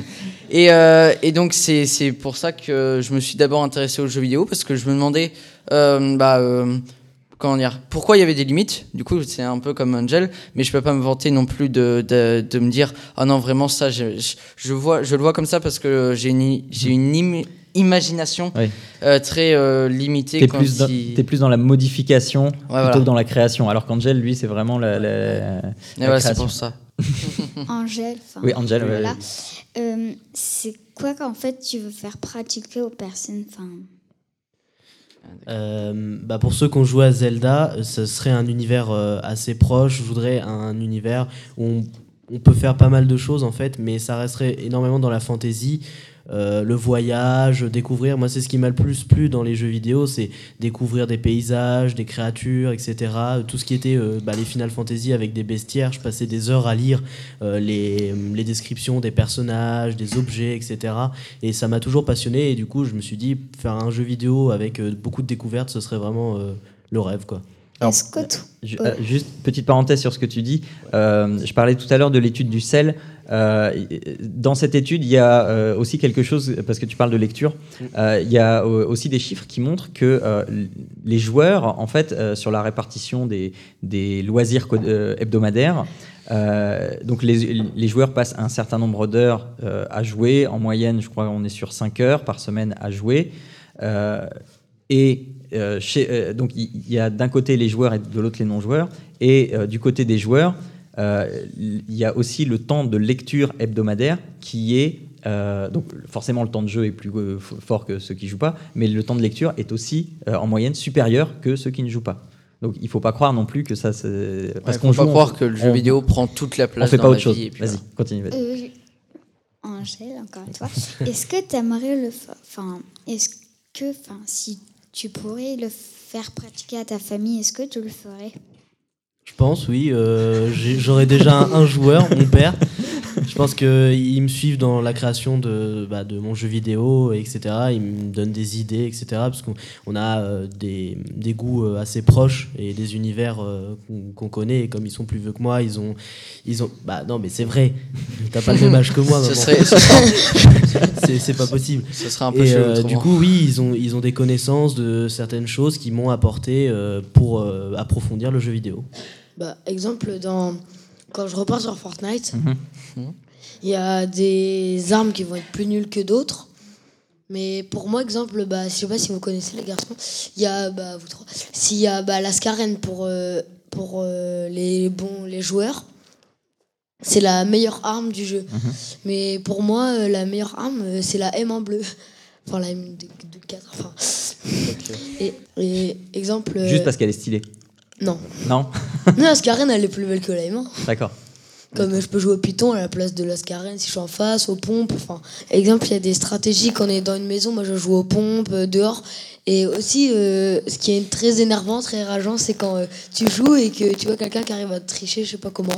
[LAUGHS] et, euh, et donc c'est, pour ça que je me suis d'abord intéressé aux jeux vidéo parce que je me demandais, euh, bah euh, comment dire, pourquoi il y avait des limites. Du coup, c'est un peu comme Angel, mais je peux pas me vanter non plus de, de, de me dire, ah oh non, vraiment, ça, je, je, vois, je le vois comme ça parce que j'ai une, j'ai une imagination euh, très euh, limitée. T'es plus, dans, es plus dans la modification plutôt que dans la création, alors qu'Angel, lui, c'est vraiment la, la, la c'est pour ça. [LAUGHS] Angel. Oui, Angel. Voilà. Euh, c'est quoi qu'en fait tu veux faire pratiquer aux personnes euh, bah pour ceux qui ont joué à Zelda, ce serait un univers euh, assez proche. Je voudrais un univers où on, on, peut faire pas mal de choses en fait, mais ça resterait énormément dans la fantasy. Euh, le voyage, découvrir. Moi, c'est ce qui m'a le plus plu dans les jeux vidéo, c'est découvrir des paysages, des créatures, etc. Tout ce qui était euh, bah, les Final Fantasy avec des bestiaires. Je passais des heures à lire euh, les, les, descriptions des personnages, des objets, etc. Et ça m'a toujours passionné. Et du coup, je me suis dit, faire un jeu vidéo avec beaucoup de découvertes, ce serait vraiment le rêve, quoi. Alors, juste petite parenthèse sur ce que tu dis. je parlais tout à l'heure de l'étude du sel. Euh, dans cette étude, il y a euh, aussi quelque chose, parce que tu parles de lecture, euh, il y a aussi des chiffres qui montrent que les joueurs, en fait, sur la répartition des, loisirs hebdomadaires, donc les, joueurs passent un certain nombre d'heures à jouer. En moyenne, je crois qu'on est sur 5 heures par semaine à jouer. et donc il y, a d'un côté les joueurs et de l'autre les non-joueurs. Et du côté des joueurs, il y a aussi le temps de lecture hebdomadaire qui est donc forcément le temps de jeu est plus fort que ceux qui jouent pas, mais le temps de lecture est aussi en moyenne supérieur que ceux qui ne jouent pas. Donc il faut pas croire non plus que ça c'est parce qu'on faut pas croire que le jeu vidéo prend toute la place. On fait pas autre chose. Vas-y, continue. Vas euh, Angèle, encore une fois. [LAUGHS] est-ce que tu aimerais le, enfin, est-ce que, enfin, si tu pourrais le faire pratiquer à ta famille, est-ce que tu le ferais? Je pense, oui. Euh, j'aurais déjà un, joueur, mon père. Je pense qu'ils me suivent dans la création de, bah, de mon jeu vidéo, etc. Ils me donnent des idées, etc. Parce qu'on a euh, des, des, goûts euh, assez proches et des univers qu'on connaît. Et comme ils sont plus vieux que moi, ils ont. Ils ont bah non, mais c'est vrai. T'as pas le même âge que moi. [LAUGHS] Ce serait, [LAUGHS] c'est pas possible. Ce serait un peu et, Du coup, oui, ils ont, ils ont des connaissances de certaines choses qui m'ont apporté pour approfondir le jeu vidéo. Bah, exemple, dans quand je repars sur Fortnite, mhm. il y a des armes qui vont être plus nulles que d'autres. Mais pour moi, exemple, bah, je sais pas si vous connaissez les garçons, il y a, bah, vous trois, s'il y a bah, la Scarène pour, euh, pour euh, les bons les joueurs, c'est la meilleure arme du jeu. Mhm. Mais pour moi, euh, la meilleure arme, c'est la M en bleu. Enfin, la M de, 4. Enfin. Et, et, exemple. Juste parce qu'elle est stylée. Non. Non [LAUGHS] Non, Ascaren, elle est plus belle que la M1. D'accord. Comme je peux jouer au Python à la place de l'Ascaren si je suis en face, aux pompes. Enfin, exemple, il y a des stratégies quand on est dans une maison. Moi, je joue aux pompes, euh, dehors. Et aussi, euh, ce qui est très énervant, très rageant, c'est quand euh, tu joues et que tu vois quelqu'un qui arrive à te tricher, je sais pas comment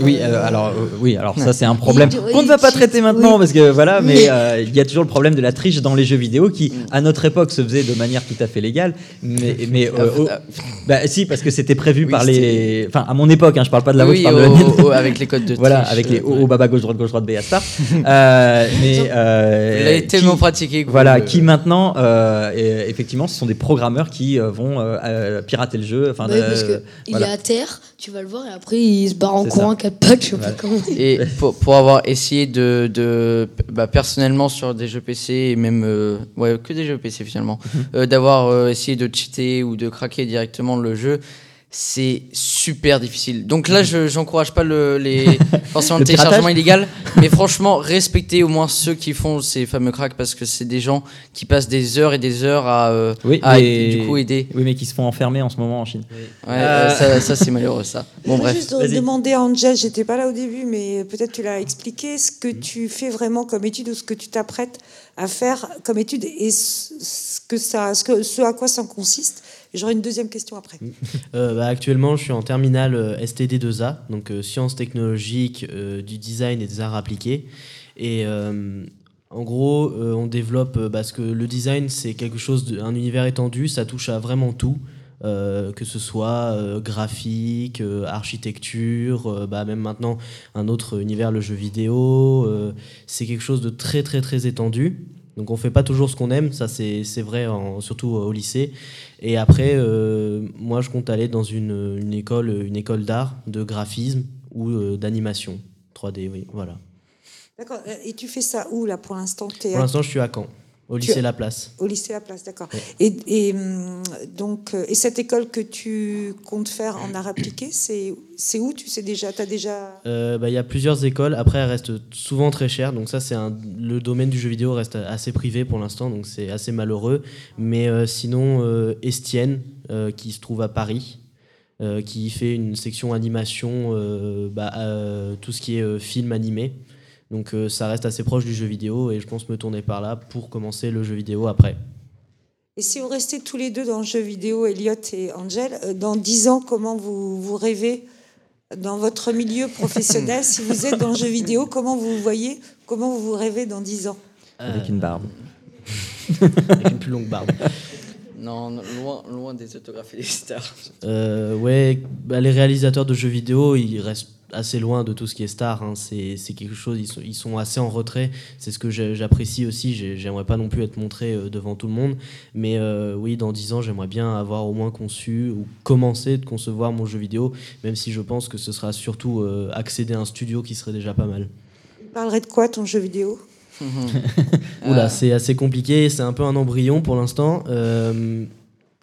oui, euh, euh, alors euh, oui, alors ça c'est un problème qu'on ne va pas traiter maintenant parce que voilà, mais il y a toujours le problème de la triche dans les jeux vidéo qui, mm. à notre époque, se faisait de manière tout à fait légale, mais [LAUGHS] mais bah, si parce que c'était prévu par les, enfin à mon époque, hein, je parle pas de la vôtre, je parle de la avec les codes de [LAUGHS] triche. Voilà, avec les haut, baba gauche droite gauche droite B à star. [LAUGHS] mais il est tellement pratiqué. Voilà, qui maintenant, effectivement, ce sont des programmeurs qui vont pirater le jeu. Enfin, que il est à terre, tu vas le voir et après il se barre en courant et [LAUGHS] pour, pour, avoir essayé de, de bah, personnellement sur des jeux PC et même euh, ouais que des jeux PC finalement, mhm. euh, d'avoir euh, essayé de cheater ou de craquer directement le jeu, c'est super difficile. Donc là, je n'encourage pas le, les, [LAUGHS] forcément le, téléchargement illégal, mais franchement, respectez au moins ceux qui font ces fameux cracks parce que c'est des gens qui passent des heures et des heures à, euh, du coup aider. Oui, mais qui se font enfermer en ce moment en Chine. Ouais, ça, c'est malheureux ça. Bon, bref. juste demander à Angel, j'étais pas là au début, mais peut-être tu l'as expliqué, ce que tu fais vraiment comme étude ou ce que tu t'apprêtes à faire comme étude et ce, que ça, ce, que, ce à quoi ça consiste J'aurai une deuxième question après. [LAUGHS] Euh, bah, actuellement, je suis en terminale euh, STD2A, donc euh, sciences technologiques, du design et des arts appliqués. Et en gros, on développe parce que le design, c'est quelque chose, un univers étendu, ça touche à vraiment tout. que ce soit graphique, architecture, bah, même maintenant un autre univers, le jeu vidéo. c'est quelque chose de très très très étendu. Donc on fait pas toujours ce qu'on aime, ça c'est vrai, surtout au lycée. Et après, euh, moi je compte aller dans une, une école, une école d'art, de graphisme ou euh, d'animation 3D, oui, voilà. D'accord. Et tu fais ça où là pour l'instant? Pour l'instant, je suis à Caen. Au lycée La Place. Au lycée La Place, d'accord. Et, et, hum, donc, euh, et cette école que tu comptes faire en art appliqué, c'est où? Tu sais déjà as déjà euh, bah, Il y a plusieurs écoles. Après, elles restent souvent très chères. Donc ça, c'est le domaine du jeu vidéo reste assez privé pour l'instant, donc c'est assez malheureux. Mais euh, sinon, Estienne, qui se trouve à Paris, qui fait une section animation, bah, tout ce qui est film animé. Donc euh, ça reste assez proche du jeu vidéo et je pense me tourner par là pour commencer le jeu vidéo après. Et si vous restez tous les deux dans le jeu vidéo, Elliot et Angel, euh, dans 10 ans, comment vous, vous rêvez dans votre milieu professionnel [LAUGHS] Si vous êtes dans le jeu vidéo, comment vous vous voyez Comment vous vous rêvez dans 10 ans Avec une barbe. [LAUGHS] Avec une plus longue barbe. Non, loin, loin des autographes et des stars. Euh, ouais, bah, les réalisateurs de jeux vidéo, ils restent assez loin de tout ce qui est star. Hein. C'est quelque chose, ils sont, ils sont, assez en retrait. C'est ce que j'apprécie aussi. J'aimerais pas non plus être montré euh, devant tout le monde. Mais euh, oui, dans 10 ans, j'aimerais bien avoir au moins conçu ou commencé de concevoir mon jeu vidéo, même si je pense que ce sera surtout euh, accéder à un studio qui serait déjà pas mal. Tu parlerais de quoi ton jeu vidéo? [LAUGHS] Oula, c'est assez compliqué. C'est un peu un embryon pour l'instant.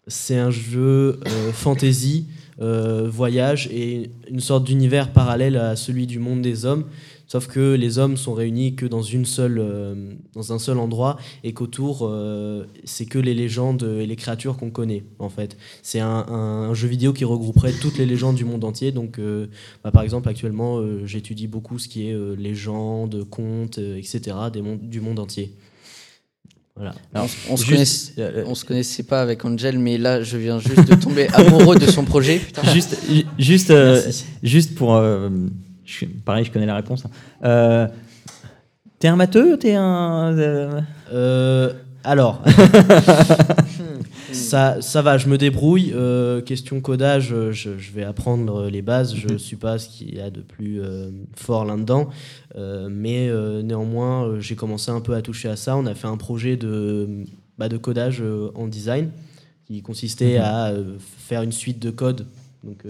c'est un jeu fantasy. Euh, voyage et une sorte d'univers parallèle à celui du monde des hommes. Sauf que les hommes sont réunis que dans, une seule, euh, dans un seul endroit et qu'autour, euh, c'est que les légendes et les créatures qu'on connaît, en fait. C'est un, jeu vidéo qui regrouperait toutes les légendes du monde entier. Donc, bah, par exemple, actuellement, j'étudie beaucoup ce qui est légendes, contes, etc., des mondes, du monde entier. Voilà. on, se connaissait, on se connaissait pas avec Angel, mais là, je viens juste de tomber amoureux de son projet. [LAUGHS] Juste, juste, juste pour pareil, je connais la réponse. Euh, t'es un matheux T'es un. Euh, euh, alors. [LAUGHS] ça, ça va, je me débrouille. question codage, je, vais apprendre les bases. Je ne mhm. suis pas ce qu'il y a de plus fort là-dedans. mais néanmoins, j'ai commencé un peu à toucher à ça. On a fait un projet de, bah, de codage en design qui consistait mhm. à faire une suite de code. Donc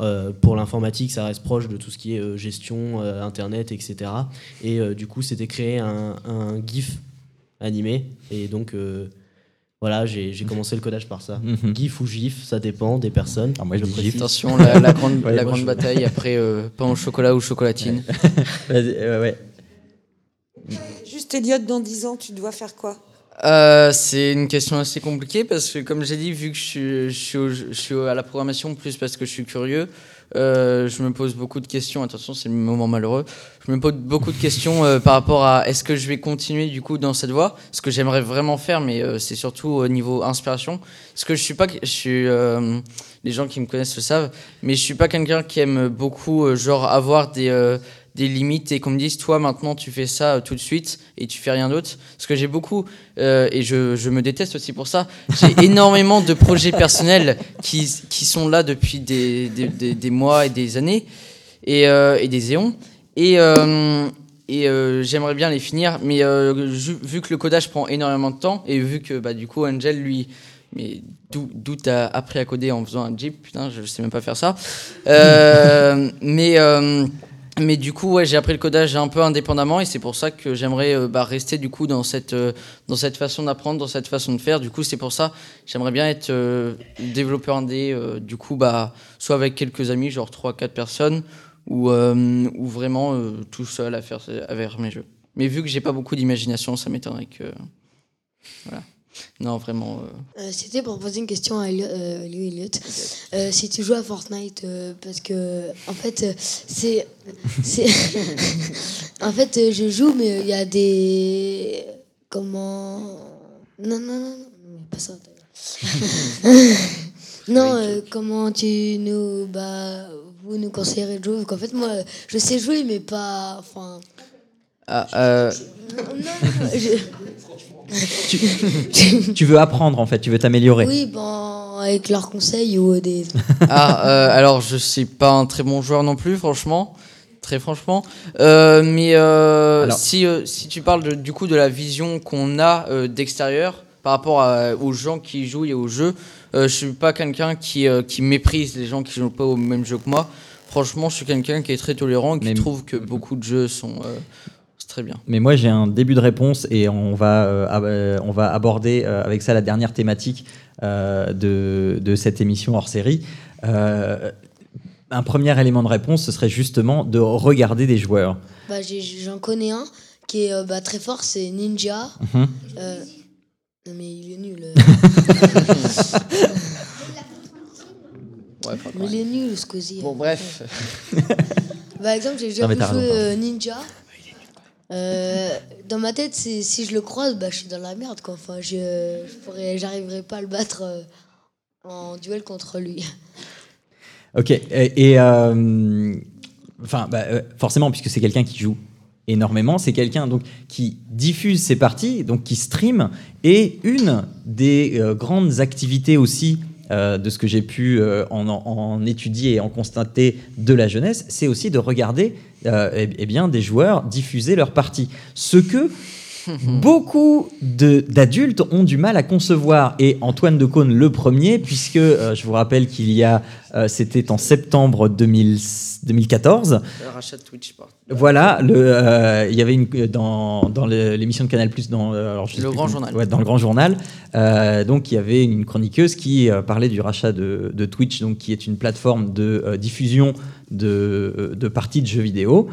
euh, pour l'informatique, ça reste proche de tout ce qui est euh, gestion, euh, Internet, etc. Et du coup, c'était créer un, GIF animé. Et donc, voilà, j'ai commencé le codage par ça. Mhm. GIF ou GIF, ça dépend des personnes. Ah, moi, je GIF. Attention, la, grande, la grande [LAUGHS] bataille après pain au chocolat ou chocolatine. ouais. [LAUGHS] Juste, Elliot, dans 10 ans, tu dois faire quoi? Euh, c'est une question assez compliquée parce que, comme j'ai dit, vu que je suis, je, suis à la programmation plus parce que je suis curieux, euh, je me pose beaucoup de questions. Attention, c'est le moment malheureux. Je me pose beaucoup de questions euh, par rapport à est-ce que je vais continuer du coup dans cette voie, ce que j'aimerais vraiment faire, mais c'est surtout au niveau inspiration. Parce que je suis pas, je suis, les gens qui me connaissent le savent, mais je suis pas quelqu'un qui aime beaucoup genre avoir des des limites et qu'on me dise toi maintenant tu fais ça euh, tout de suite et tu fais rien d'autre. Parce que j'ai beaucoup euh, et je, je, me déteste aussi pour ça j'ai [LAUGHS] énormément de projets personnels qui, qui sont là depuis des, des, des, mois et des années et, euh, et des éons. Et, et j'aimerais bien les finir mais vu que le codage prend énormément de temps et vu que bah, du coup Angel lui mais d'où t'as appris à coder en faisant un Jeep? Putain, je sais même pas faire ça. [LAUGHS] mais mais du coup, ouais, j'ai appris le codage un peu indépendamment et c'est pour ça que j'aimerais euh, bah, rester du coup dans cette, euh, dans cette façon d'apprendre, dans cette façon de faire. Du coup, c'est pour ça j'aimerais bien être euh, développeur indé, du coup, bah, soit avec quelques amis, genre 3-4 personnes, ou, ou vraiment tout seul à faire avec mes jeux. Mais vu que j'ai pas beaucoup d'imagination, ça m'étonnerait que. Voilà. Non, vraiment. Euh. Euh, C'était pour poser une question à euh, lui, Elliot. si tu joues à Fortnite, parce que en fait, c'est, [LAUGHS] en fait, je joue, mais il y a des comment Non, non, non, non, pas ça. [LAUGHS] non, comment tu nous, bah, vous nous conseillerez de jouer. En fait, moi, je sais jouer, mais pas, enfin. Ah, euh... tu, veux apprendre en fait, tu veux t'améliorer. Oui, bon, avec leurs conseils ou des. [LAUGHS] Ah, euh, alors je suis pas un très bon joueur non plus, franchement, très franchement. Euh, mais euh, si, si tu parles du coup de la vision qu'on a d'extérieur par rapport aux gens qui jouent et aux jeux, je suis pas quelqu'un qui, qui méprise les gens qui jouent pas au même jeu que moi. Franchement, je suis quelqu'un qui est très tolérant, qui trouve que beaucoup de jeux sont très bien. Mais moi, j'ai un début de réponse et on va, euh, euh, on va aborder euh, avec ça la dernière thématique de, de, cette émission hors série. un premier élément de réponse, ce serait justement de regarder des joueurs. Bah, J'en connais un qui est bah, très fort, c'est Ninja. Mhm. non, mais il est nul. [LAUGHS] mais il est nul, ce Bon, bref. Par exemple, j'ai déjà joué Ninja. Euh, dans ma tête, si je le croise, bah, je suis dans la merde. Enfin, je j'arriverai pas à le battre euh, en duel contre lui. Ok. Et, euh, enfin, bah, forcément, puisque c'est quelqu'un qui joue énormément, c'est quelqu'un donc qui diffuse ses parties, donc qui stream. Et une des grandes activités aussi de ce que j'ai pu en, en, étudier et en constater de la jeunesse, c'est aussi de regarder euh, eh, eh, bien, des joueurs diffuser leur partie. Ce que [LAUGHS] beaucoup d'adultes ont du mal à concevoir. Et Antoine de Caunes, le premier, puisque euh, je vous rappelle qu'il y a, euh, c'était en septembre 2014. Le rachat de Twitch, Voilà, le, il y avait une, dans, dans l'émission de Canal Plus, dans le grand journal. Ouais, dans le grand journal. donc il y avait une chroniqueuse qui parlait du rachat de, de, Twitch, donc qui est une plateforme de diffusion de, de parties de jeux vidéo.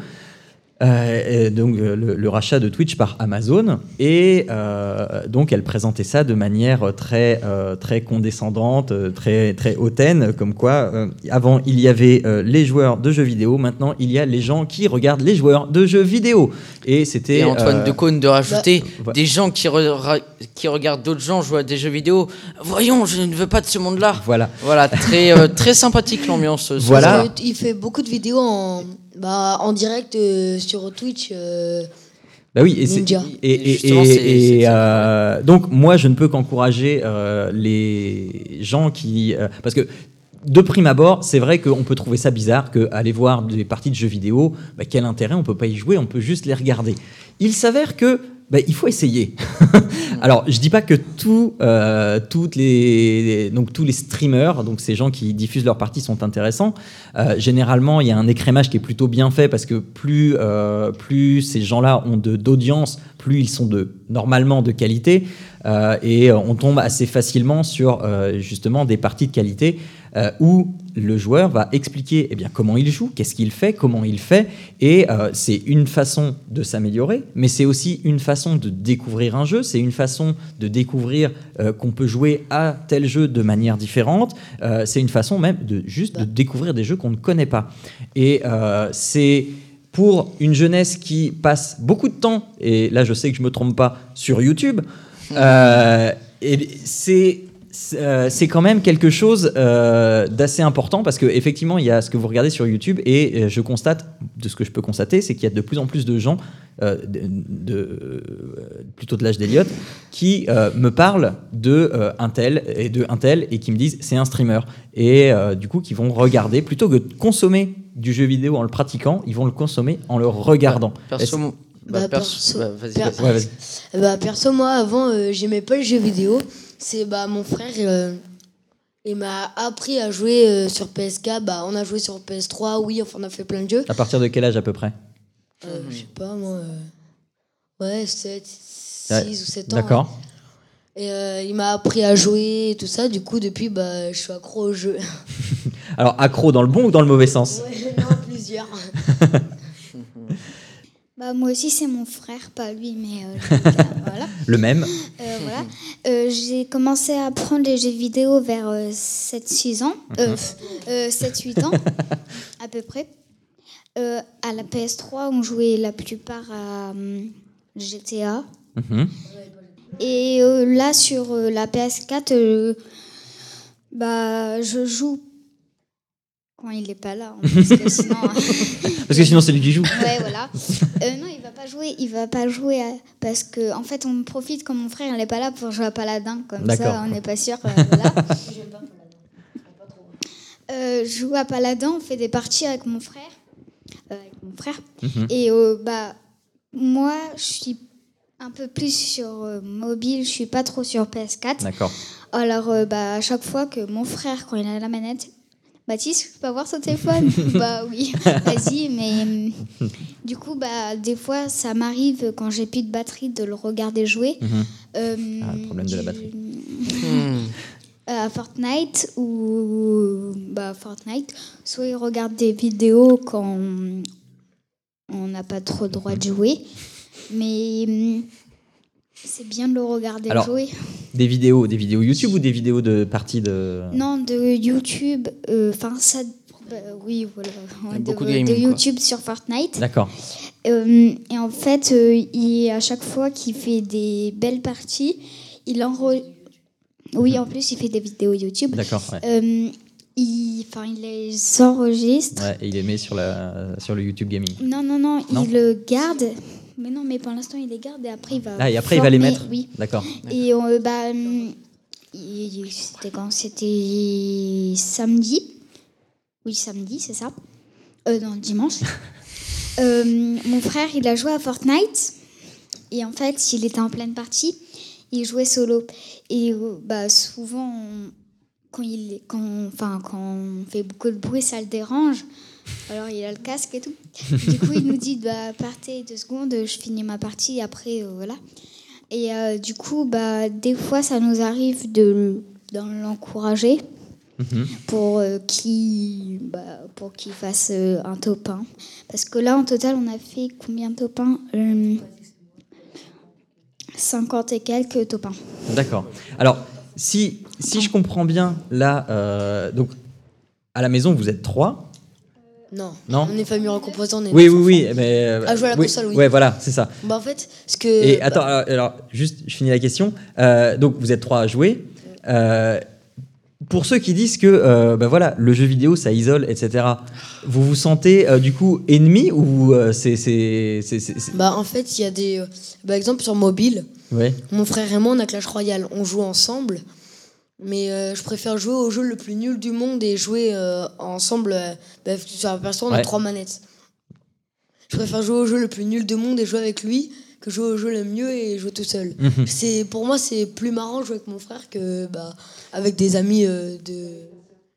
Euh, donc euh, le, rachat de Twitch par Amazon et euh, donc elle présentait ça de manière très très condescendante, très très hautaine, comme quoi avant il y avait les joueurs de jeux vidéo, maintenant il y a les gens qui regardent les joueurs de jeux vidéo et c'était Antoine Decaune de rajouter bah, des gens qui qui regardent d'autres gens jouer à des jeux vidéo. Voyons, je ne veux pas de ce monde-là. Voilà. Voilà, très très sympathique l'ambiance. Voilà. Il fait beaucoup de vidéos en bah, en direct euh, sur Twitch. Euh, bah oui, et, et, euh, donc moi je ne peux qu'encourager les gens qui parce que de prime abord, c'est vrai qu'on peut trouver ça bizarre qu'aller voir des parties de jeux vidéo, bah, quel intérêt, on peut pas y jouer, on peut juste les regarder. Il s'avère que bah, il faut essayer. [LAUGHS] Alors, je dis pas que tout, euh, toutes les, donc, tous les streamers, donc ces gens qui diffusent leurs parties, sont intéressants. Euh, généralement, il y a un écrémage qui est plutôt bien fait parce que plus, euh, plus ces gens-là ont d'audience, plus ils sont de, normalement de qualité. et on tombe assez facilement sur justement des parties de qualité. Où le joueur va expliquer eh bien, comment il joue, qu'est-ce qu'il fait, comment il fait, et euh, c'est une façon de s'améliorer, mais c'est aussi une façon de découvrir un jeu, c'est une façon de découvrir euh, qu'on peut jouer à tel jeu de manière différente, c'est une façon même de juste de découvrir des jeux qu'on ne connaît pas. Et c'est pour une jeunesse qui passe beaucoup de temps, et là je sais que je ne me trompe pas, sur YouTube, c'est euh, c'est quand même quelque chose euh, d'assez important parce qu'effectivement, il y a ce que vous regardez sur YouTube et euh, je constate, de ce que je peux constater, c'est qu'il y a de plus en plus de gens, de, plutôt de l'âge d'Eliott, qui me parlent de un tel et de un tel et qui me disent c'est un streamer. Et du coup, qui vont regarder, plutôt que de consommer du jeu vidéo en le pratiquant, ils vont le consommer en le regardant. perso, bah, perso, bah, perso, moi avant, j'aimais pas le jeu vidéo. C'est bah, mon frère, euh, il m'a appris à jouer euh, sur PS4. Bah, on a joué sur PS3, oui, enfin, on a fait plein de jeux. À partir de quel âge à peu près? Euh, Je sais pas, moi. ouais, 7, 6 ou 7 ans. D'accord. Hein. Et il m'a appris à jouer et tout ça. Du coup, depuis, bah, je suis accro au jeu. [LAUGHS] Alors, accro dans le bon ou dans le mauvais sens? Ouais, [LAUGHS] Non, plusieurs. [LAUGHS] Bah, moi aussi, c'est mon frère, pas lui, mais euh, [LAUGHS] voilà. Le même. Euh, voilà. Euh, j'ai commencé à apprendre les jeux vidéo vers 7-6 ans, 7-8 ans, à peu près. à la PS3, on jouait la plupart à GTA. Mhm. Et là, sur la PS4, bah, je joue quand il n'est pas là. Parce que sinon, [LAUGHS] parce que sinon c'est lui qui joue. Ouais, voilà. Euh, non, il va pas jouer. Il va pas jouer parce que en fait, on profite quand mon frère n'est pas là pour jouer à Paladin. Comme ça, on n'est pas sûr. Euh, voilà. euh, je joue à Paladin. On fait des parties avec mon frère. Euh, avec mon frère. Mhm. Et bah moi, je suis un peu plus sur mobile. Je suis pas trop sur PS4. D'accord. Alors, bah, à chaque fois que mon frère, quand il a la manette, Baptiste, je peux avoir son téléphone [LAUGHS] Bah oui, vas-y, mais euh, du coup, bah, des fois, ça m'arrive quand j'ai plus de batterie de le regarder jouer. Mhm. Euh, ah, le problème de la batterie. Hmm. À Fortnite ou bah, Fortnite, soit il regarde des vidéos quand on n'a pas trop le droit de jouer, mais c'est bien de le regarder jouer. Des vidéos, des vidéos YouTube ou des vidéos de parties de. Non, de YouTube. Euh, enfin, ça. Bah, oui, voilà. de, YouTube sur Fortnite. D'accord. Euh, et en fait, euh, il, à chaque fois qu'il fait des belles parties, il enregistre. Oui, en plus, il fait des vidéos YouTube. D'accord. il, il les enregistre. Ouais, et il les met sur, la, sur le YouTube Gaming. Non, non, non, non il le garde. Mais non, mais pour l'instant, il les garde et après, il va. Ah, et après, il va les mettre Oui. D'accord. Et euh, bah, c'était quand? C'était samedi. Oui, samedi, c'est ça. Euh, non, dimanche. [LAUGHS] euh, mon frère, il a joué à Fortnite. Et en fait, il était en pleine partie. Il jouait solo. Et euh, bah, souvent, quand, il, quand, enfin, quand on fait beaucoup de bruit, ça le dérange. Alors il a le casque et tout. [LAUGHS] Du coup, il nous dit bah, partez deux secondes, je finis ma partie, après, euh, voilà. Et euh, du coup, bah, des fois, ça nous arrive de, l'encourager. Mhm. pour euh, qu'il bah, pour qu'il fasse euh, un top 1. Parce que là, en total, on a fait combien de top 1 50 et quelques top 1. D'accord. Alors, si, si je comprends bien, là, donc, à la maison, vous êtes trois. Non. Non. On est famille recomposée, on est Oui, oui, oui. Mais, à jouer à la oui, console, oui. Ouais, voilà, c'est ça. Bah, en fait, ce que. Et bah, attends, alors, alors, juste, je finis la question. Euh, donc, vous êtes trois à jouer. Euh, pour ceux qui disent que euh, bah voilà, le jeu vidéo ça isole, etc., vous vous sentez euh, du coup ennemi ou euh, c'est. c'est- Bah, en fait, il y a des. euh, Par exemple, sur mobile, Ouais. mon frère et moi, on a Clash Royale. On joue ensemble. Mais euh, je préfère jouer au jeu le plus nul du monde et jouer euh, ensemble. euh, bah, sur la PS3, on a Ouais. trois manettes. Je préfère jouer au jeu le plus nul du monde et jouer avec lui que jouer au jeu le mieux et jouer tout seul. Mhm. C'est Pour moi, c'est plus marrant de jouer avec mon frère que bah, avec des amis euh, de.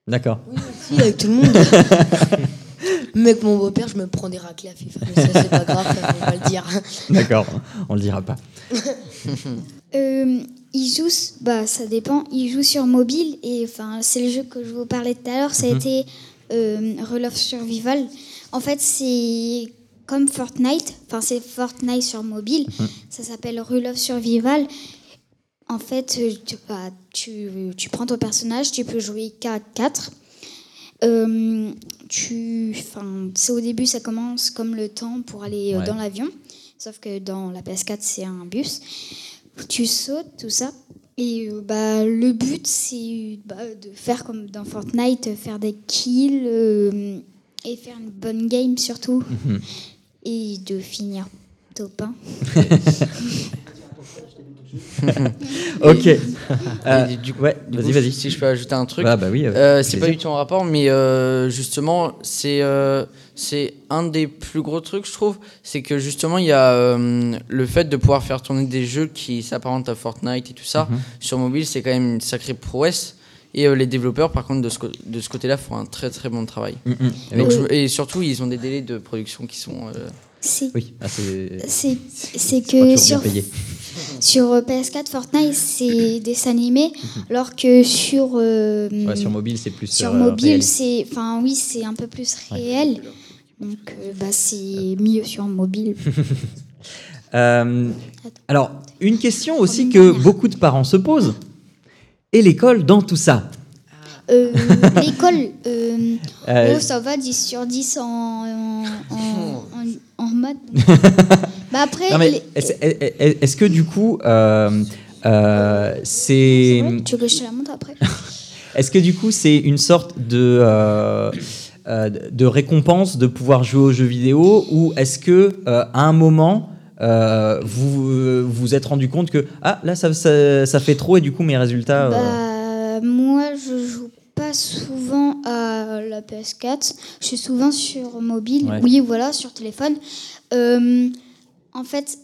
D'accord. Si, avec tout le monde. [LAUGHS] Mais avec mon beau-père, je me prends des raclés à FIFA. Mais ça, c'est pas grave, on va le dire. D'accord, on le dira pas. [LAUGHS] Euh, il joue, bah ça dépend. Il joue sur mobile et enfin c'est le jeu que je vous parlais tout à l'heure. Ça a Mhm. été euh, Rule of Survival. En fait c'est comme Fortnite. Enfin c'est Fortnite sur mobile. Mhm. Ça s'appelle Rule of Survival. En fait euh, tu, bah, tu, tu prends ton personnage, tu peux jouer 4 4. Euh, tu, c'est au début, ça commence comme le temps pour aller euh, Ouais. dans l'avion, sauf que dans la PS4, c'est un bus. Tu sautes, tout ça. Et euh, bah, le but, c'est bah, de faire comme dans Fortnite, faire des kills euh, et faire une bonne game surtout. Mhm. Et de finir top 1. [LAUGHS] [LAUGHS] Ok. Et Euh, du coup, ouais, vas-y, vas-y. Si je peux ajouter un truc. Ah, bah oui, avec Euh, c'est pas du tout en rapport, mais euh, justement, c'est euh, c'est un des plus gros trucs, je trouve. C'est que justement, il y a euh, le fait de pouvoir faire tourner des jeux qui s'apparentent à Fortnite et tout ça Mhm. sur mobile, c'est quand même une sacrée prouesse. Et euh, les développeurs, par contre, de ce, de ce côté-là, font un très très bon travail. Mm, mm. Donc, Avec- je- et surtout, ils ont des délais de production qui sont. euh, Oui, ah, c'est. c'est- que sur payé. [LAUGHS] Sur euh, PS4, Fortnite, c'est des animés, [LAUGHS] alors que sur, euh, Ouais, sur mobile, c'est plus. sur euh, mobile, c'est, enfin oui, c'est un peu plus réel. Donc, bah, c'est mieux sur mobile. [LAUGHS] Alors, une question aussi que beaucoup de parents se posent. Et l'école dans tout ça? Euh, L'école, euh, Euh, oh, ça va 10 sur 10 en, en, en, en- en maths. Bah après, les- est-ce est- est-ce que du coup, euh, euh, c'est. Tu la montre après [LAUGHS] Est-ce que du coup, c'est une sorte de, euh, de récompense de pouvoir jouer aux jeux vidéo ou est-ce que à un moment vous vous êtes rendu compte que ah là ça, ça, ça fait trop et du coup mes résultats Bah, moi, je joue pas souvent à la PS4. Je suis souvent sur mobile. Ouais. Oui, voilà, sur téléphone. Euh, en fait,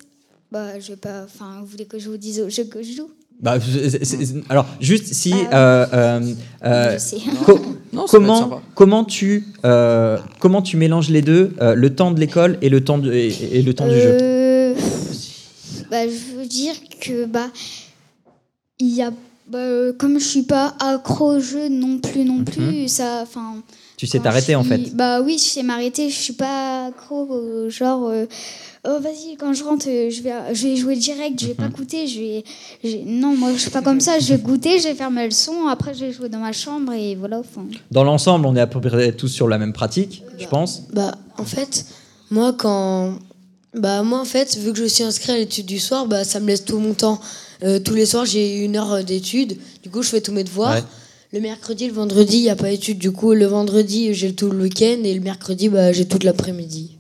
bah, je vais pas. Enfin, vous voulez que je vous dise au jeu que je joue? Bah, c'est- c'est- c'est- alors juste si Ah. euh, euh, euh, Je sais. co- Non, comment comment tu euh, comment tu mélanges les deux euh, le temps de l'école et le temps du, et, et le temps du jeu? Euh, bah, je veux dire que bah, il y a. bah, euh, comme je suis pas accro au jeu non plus, non plus, ça. Enfin. tu sais t'arrêter en fait Bah oui, je sais m'arrêter. Je suis pas accro, euh, genre. Euh, oh vas-y, quand je rentre, euh, je vais, je vais jouer direct. Je vais pas Mhm. goûter. Je vais, non, moi je suis pas comme ça. Je vais goûter, je vais faire ma leçon. Après, je vais jouer dans ma chambre et voilà. Enfin. dans l'ensemble on est à peu près tous sur la même pratique je pense Bah, en fait, moi, quand. Bah, moi, en fait, vu que je suis inscrit à l'étude du soir, bah, ça me laisse tout mon temps. Euh, tous les soirs, j'ai une heure euh, d'études. Du coup, je fais tous mes devoirs. Ouais. Le mercredi, le vendredi, il n'y a pas d'études. Du coup, le vendredi, j'ai tout le week-end. Et le mercredi, bah, j'ai toute l'après-midi.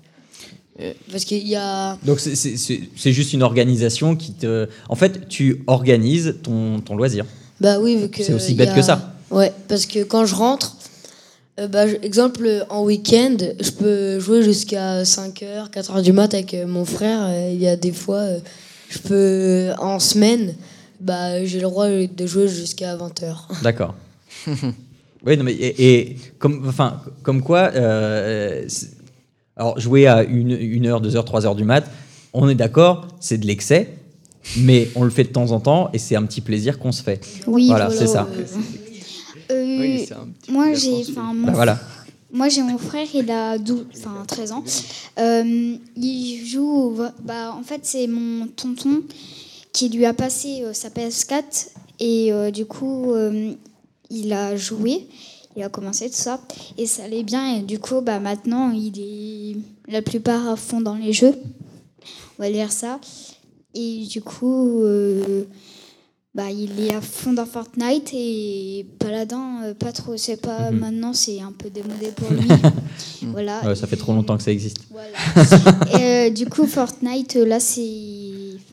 Euh. Parce qu'il y a. Donc c'est- juste une organisation qui te... En fait, tu organises ton, ton loisir. Bah oui, vu que. C'est aussi bête a- que ça. Ouais, parce que quand je rentre, euh, bah, exemple, en week-end, je peux jouer jusqu'à 5h, 4h du mat avec euh, mon frère. Il y a des fois, je peux. En semaine, bah, j'ai le droit de jouer jusqu'à 20h. [LAUGHS] D'accord. oui, non, mais et, et comme, enfin, comme quoi, euh, alors jouer à une, une heure, deux heures, trois heures du mat, on est d'accord, c'est de l'excès, mais on le fait de temps en temps et c'est un petit plaisir qu'on se fait. Oui, Voilà, c'est ça. euh, Euh, moi, j'ai. Bah, voilà. Moi, j'ai mon frère, il a 12, enfin, 13 ans. Euh, il joue. Bah, en fait, c'est mon tonton qui lui a passé sa PS4 et du coup, il a joué il a commencé tout ça et ça allait bien et du coup bah maintenant il est la plupart à fond dans les jeux on va dire ça et du coup euh, bah, il est à fond dans Fortnite et Paladin, euh, pas trop. C'est pas mhm. maintenant, c'est un peu démodé pour lui. [LAUGHS] voilà. ça fait trop longtemps que ça existe. et, euh, du coup, Fortnite, là, c'est,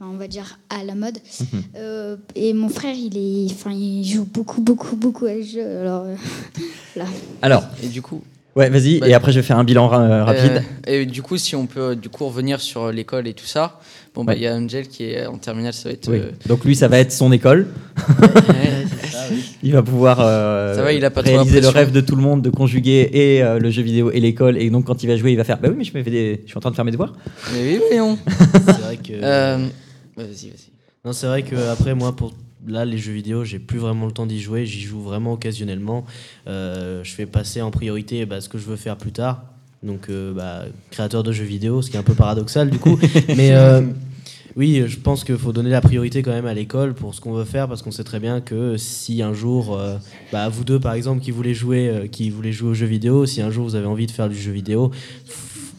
on va dire à la mode. Mhm. Euh, et mon frère, il est, enfin, il joue beaucoup, beaucoup, beaucoup à ce jeu. Alors, [LAUGHS] là. Alors, et du coup. Ouais, vas-y, bah, et après je vais faire un bilan rapide. et du coup, si on peut du coup revenir sur l'école et tout ça, Bon, bah, il y a Angel qui est en terminale, ça va être. Euh, Donc lui, ça va être son école. [LAUGHS] Il va pouvoir euh, réaliser le rêve de tout le monde de conjuguer et euh, le jeu vidéo et l'école. Et donc, quand il va jouer, il va faire Bah oui, mais je, des... je suis en train de faire mes devoirs. Mais oui, voyons. [LAUGHS] c'est vrai que. Vas-y, vas-y. Non, c'est vrai que après, moi, pour là, les jeux vidéo, j'ai plus vraiment le temps d'y jouer. J'y joue vraiment occasionnellement. je fais passer en priorité bah, ce que je veux faire plus tard. Donc, bah, créateur de jeux vidéo, ce qui est un peu paradoxal du coup. [LAUGHS] mais oui, je pense qu'il faut donner la priorité quand même à l'école pour ce qu'on veut faire parce qu'on sait très bien que si un jour, euh, bah, vous deux par exemple qui voulez jouer, euh, qui voulez jouer aux jeux vidéo, si un jour vous avez envie de faire du jeu vidéo,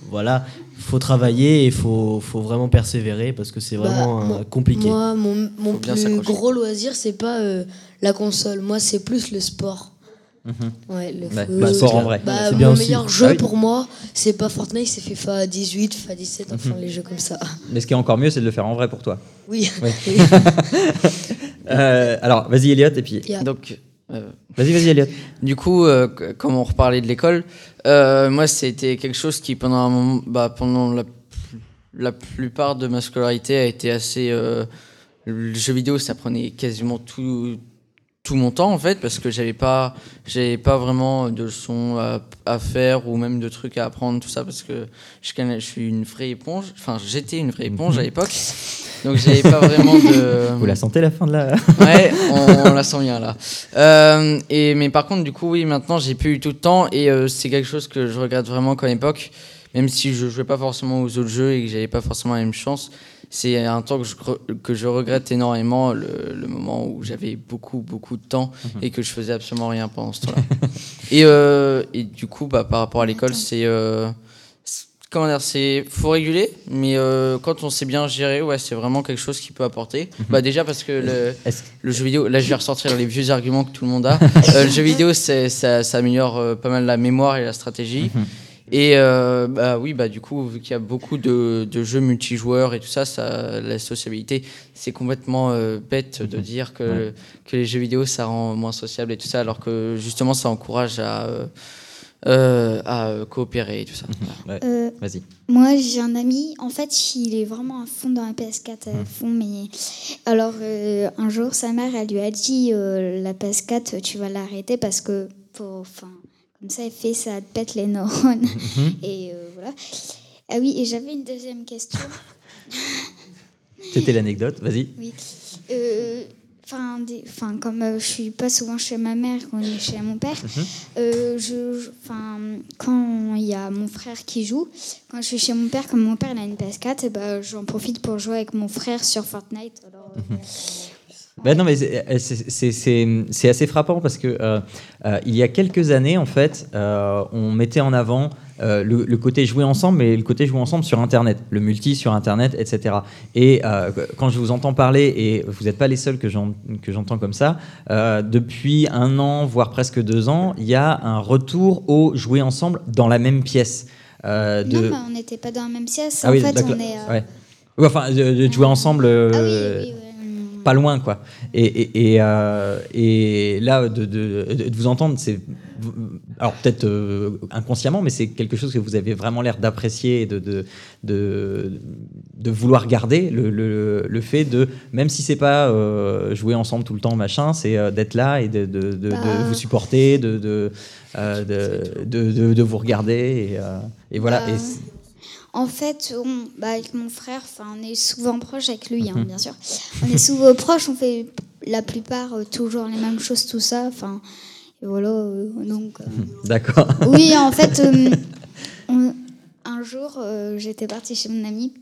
voilà, faut travailler et il faut, faut, vraiment persévérer parce que c'est bah, vraiment compliqué. Moi, mon, mon plus gros loisir, c'est pas euh, la console, moi c'est plus le sport. Mhm. Ouais, le bah, sport en vrai. Bah, mon meilleur jeu ah pour moi, c'est pas Fortnite, c'est FIFA 18, FIFA 17, enfin mhm. les jeux comme ça. Mais ce qui est encore mieux, c'est de le faire en vrai pour toi. Oui. [LAUGHS] [LAUGHS] Euh, alors, vas-y Elliot, et puis. Donc. Euh, vas-y, vas-y Elliot. Du coup, euh, comme on reparlait de l'école, moi c'était quelque chose qui pendant un moment, bah, pendant la, plupart de ma scolarité a été assez. le jeu vidéo, ça prenait quasiment tout tout mon temps en fait parce que j'avais pas j'avais pas vraiment de leçons à, faire ou même de trucs à apprendre tout ça parce que je, je suis une vraie éponge. Enfin j'étais une vraie éponge à l'époque. Donc j'avais pas vraiment de vous la sentez la fin de la [LAUGHS] ouais on, la sent bien là. Euh, et mais par contre du coup oui maintenant j'ai plus eu tout le temps et euh, c'est quelque chose que je regrette vraiment qu'à l'époque même si je jouais pas forcément aux autres jeux et que j'avais pas forcément la même chance c'est un temps que je, que je regrette énormément, le, moment où j'avais beaucoup, beaucoup de temps mhm. et que je faisais absolument rien pendant ce temps-là. [LAUGHS] et, euh, et, du coup, bah, par rapport à l'école, c'est. Euh, comment dire, c'est faut réguler, mais euh, quand on sait bien gérer, ouais, c'est vraiment quelque chose qui peut apporter. Mhm. Bah déjà parce que le, le, jeu vidéo, là je vais ressortir les vieux arguments que tout le monde a. [LAUGHS] le jeu vidéo, c'est, ça, ça améliore pas mal la mémoire et la stratégie. Mhm. Et euh, bah oui, bah du coup, vu qu'il y a beaucoup de, de, jeux multijoueurs et tout ça, ça la sociabilité, c'est complètement euh, bête de mhm. dire que, que les jeux vidéo ça rend moins sociable et tout ça, alors que justement ça encourage à euh, à coopérer et tout ça. Mhm. Vas-y. Moi, j'ai un ami, en fait, il est vraiment à fond dans la PS4, à mhm. fond, mais alors un jour, sa mère, elle lui a dit la PS4, tu vas l'arrêter parce que, enfin comme ça, elle fait, ça pète les neurones. Mhm. Et euh, voilà. Ah oui, et j'avais une deuxième question. C'était l'anecdote, vas-y. Oui. Euh, enfin, comme euh, je suis pas souvent chez ma mère, quand on est chez mon père, mhm. je, quand il y a mon frère qui joue, quand je suis chez mon père, comme mon père il a une PS4, et ben, j'en profite pour jouer avec mon frère sur Fortnite. Alors, mhm. Ben non, mais c'est assez frappant parce que euh, euh, il y a quelques années, en fait, euh, on mettait en avant le, côté jouer ensemble, mais le côté jouer ensemble sur Internet, le multi sur Internet, etc. Et quand je vous entends parler, et vous n'êtes pas les seuls que j'entends comme ça, depuis un an, voire presque deux ans, il y a un retour au jouer ensemble dans la même pièce. de... Non, on n'était pas dans la même pièce. Ah en fait, on est. Ouais. Enfin, de, jouer ensemble. Ah oui, oui, oui pas loin, quoi. Et, et, et, euh, et là, de, de, de, vous entendre, c'est. Alors, peut-être euh, inconsciemment, mais c'est quelque chose que vous avez vraiment l'air d'apprécier et de, de, de, vouloir garder. Le, le, le, fait de, même si c'est pas euh, jouer ensemble tout le temps, machin, c'est d'être là et de, de, bah. vous supporter, de, de, de, de, vous regarder. Et, et voilà. Bah. En fait, on, bah, avec mon frère, on est souvent proche avec lui, hein, mhm. bien sûr. On est souvent [LAUGHS] proches, on fait la plupart euh, toujours les mêmes choses, tout ça. Enfin, voilà, donc. D'accord. [LAUGHS] Oui, en fait, [LAUGHS] un jour, j'étais partie chez mon ami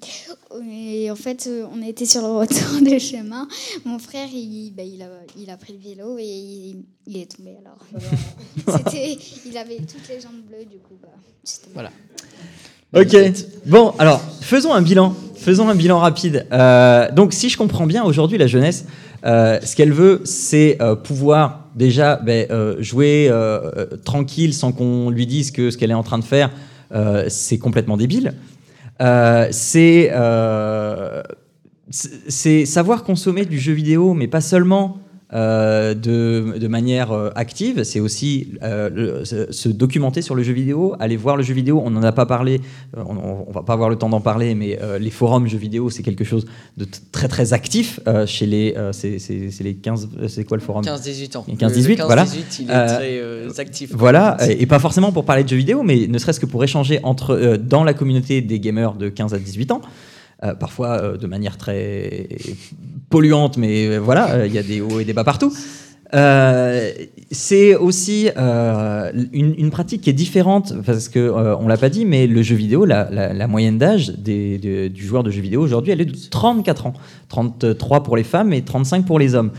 et en fait, on était sur le retour de chemin. Mon frère, il, bah, il, a, il, a, pris le vélo et il, il est tombé. Alors, il avait toutes les jambes bleues, du coup. Bah, voilà. Ok. Bon, alors faisons un bilan. Faisons un bilan rapide. Euh, donc, si je comprends bien, aujourd'hui, la jeunesse, euh, ce qu'elle veut, c'est euh, pouvoir déjà ben, jouer tranquille sans qu'on lui dise que ce qu'elle est en train de faire, c'est complètement débile. c'est c'est savoir consommer du jeu vidéo, mais pas seulement euh, de, de, manière euh, active, c'est aussi euh, se documenter sur le jeu vidéo, aller voir le jeu vidéo. On n'en a pas parlé, on, on, va pas avoir le temps d'en parler, mais les forums jeux vidéo, c'est quelque chose de très très actif chez les. c'est les 15. C'est quoi le forum? 15-18 ans. 15-18, voilà. 15 il est très actif. Voilà, et pas forcément pour parler de jeux vidéo, mais ne serait-ce que pour échanger entre, dans la communauté des gamers de 15 à 18 ans. Euh, parfois euh, de manière très polluante, mais euh, voilà, il y a des hauts et des bas partout. c'est aussi une, pratique qui est différente parce que on l'a pas dit, mais le jeu vidéo, la, moyenne d'âge du joueur de jeu vidéo aujourd'hui, elle est de 34 ans, 33 pour les femmes et 35 pour les hommes.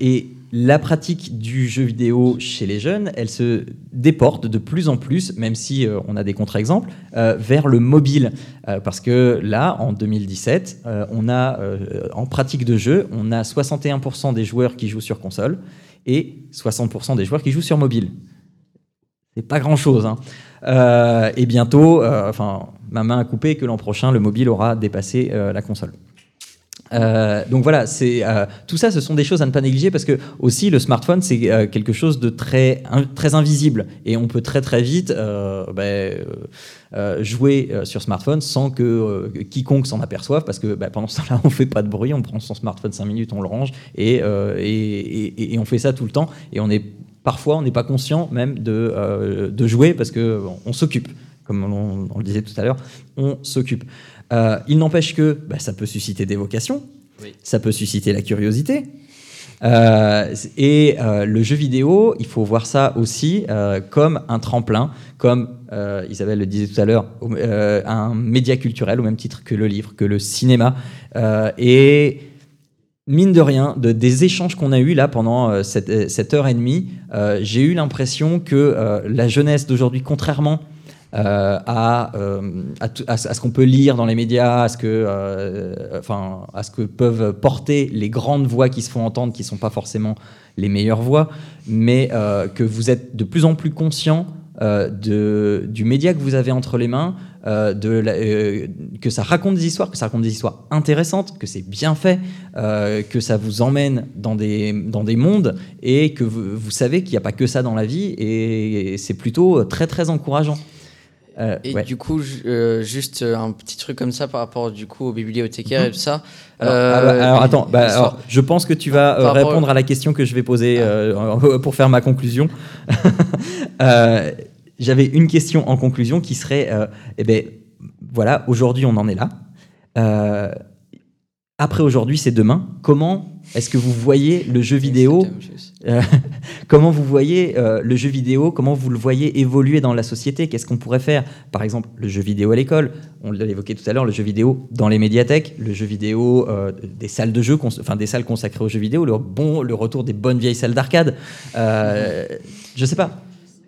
et la pratique du jeu vidéo chez les jeunes, elle se déporte de plus en plus, même si euh, on a des contre-exemples, euh, vers le mobile. Euh, parce que là, en 2017, on a, en pratique de jeu, on a 61% des joueurs qui jouent sur console et 60% des joueurs qui jouent sur mobile. C'est pas grand-chose. Hein. et bientôt, enfin, ma main a coupé que l'an prochain, le mobile aura dépassé la console. Euh, donc voilà, euh, tout ça, ce sont des choses à ne pas négliger parce que aussi le smartphone c'est euh, quelque chose de très très invisible. Et on peut très très vite ben, jouer sur smartphone sans que quiconque s'en aperçoive parce que ben, pendant ce temps-là [LAUGHS] on fait pas de bruit, on prend son smartphone 5 minutes, on le range et, on fait ça tout le temps. Et on est parfois on n'est pas conscient même de, de jouer parce que on s'occupe. Comme on, le disait tout à l'heure, on s'occupe. Euh, il n'empêche que bah, ça peut susciter des vocations, ça peut susciter la curiosité. Euh, et euh, le jeu vidéo, il faut voir ça aussi comme un tremplin, comme Isabelle le disait tout à l'heure, un média culturel au même titre que le livre, que le cinéma. et mine de rien, de, des échanges qu'on a eus là pendant cette, cette, heure et demie, j'ai eu l'impression que la jeunesse d'aujourd'hui, contrairement euh, à, euh, à, ce qu'on peut lire dans les médias, à ce, que, euh, enfin, à ce que peuvent porter les grandes voix qui se font entendre, qui ne sont pas forcément les meilleures voix, mais que vous êtes de plus en plus conscient du média que vous avez entre les mains, que ça raconte des histoires, que ça raconte des histoires intéressantes, que c'est bien fait, que ça vous emmène dans des, dans des mondes et que vous savez qu'il n'y a pas que ça dans la vie et c'est plutôt très très encourageant. Euh, et du coup, euh, juste un petit truc comme ça par rapport du coup aux bibliothécaires et mhm. tout ça. Alors, euh, ah, attends, bah, je pense que tu vas répondre à la question que je vais poser ah. [LAUGHS] pour faire ma conclusion. [LAUGHS] J'avais une question en conclusion qui serait, eh ben, voilà, aujourd'hui on en est là. Après aujourd'hui, c'est demain. Comment est-ce que vous voyez le jeu vidéo euh, [LAUGHS] Comment vous voyez euh, le jeu vidéo Comment vous le voyez évoluer dans la société? Qu'est-ce qu'on pourrait faire? Par exemple, le jeu vidéo à l'école. On l'a évoqué tout à l'heure. Le jeu vidéo dans les médiathèques. Le jeu vidéo euh, des salles de jeu, enfin des salles consacrées au jeu vidéo. Le bon, le retour des bonnes vieilles salles d'arcade. je sais pas.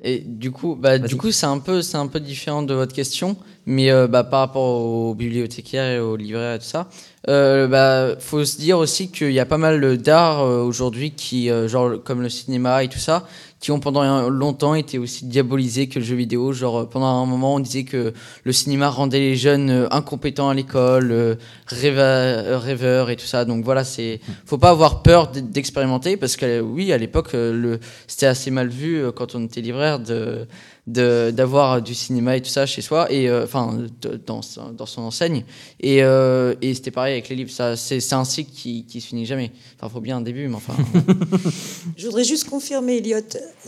Et du coup, bah, du coup, c'est un peu, c'est un peu différent de votre question, mais bah, par rapport aux bibliothécaires et aux libraires et tout ça, euh, bah, faut se dire aussi qu'il y a pas mal d'art euh, aujourd'hui qui, euh, genre comme le cinéma et tout ça, qui ont pendant longtemps été aussi diabolisés que le jeu vidéo. Genre pendant un moment, on disait que le cinéma rendait les jeunes incompétents à l'école, rêveurs, rêveurs et tout ça. Donc voilà, c'est, faut pas avoir peur d'expérimenter parce que oui, à l'époque, le, c'était assez mal vu quand on était libraire de d'avoir du cinéma et tout ça chez soi et euh, enfin dans, dans son enseigne. Et, euh, et c'était pareil avec les livres. Ça c'est un cycle qui, qui se finit jamais. Enfin faut bien un début mais enfin. [LAUGHS] Je voudrais juste confirmer Elliot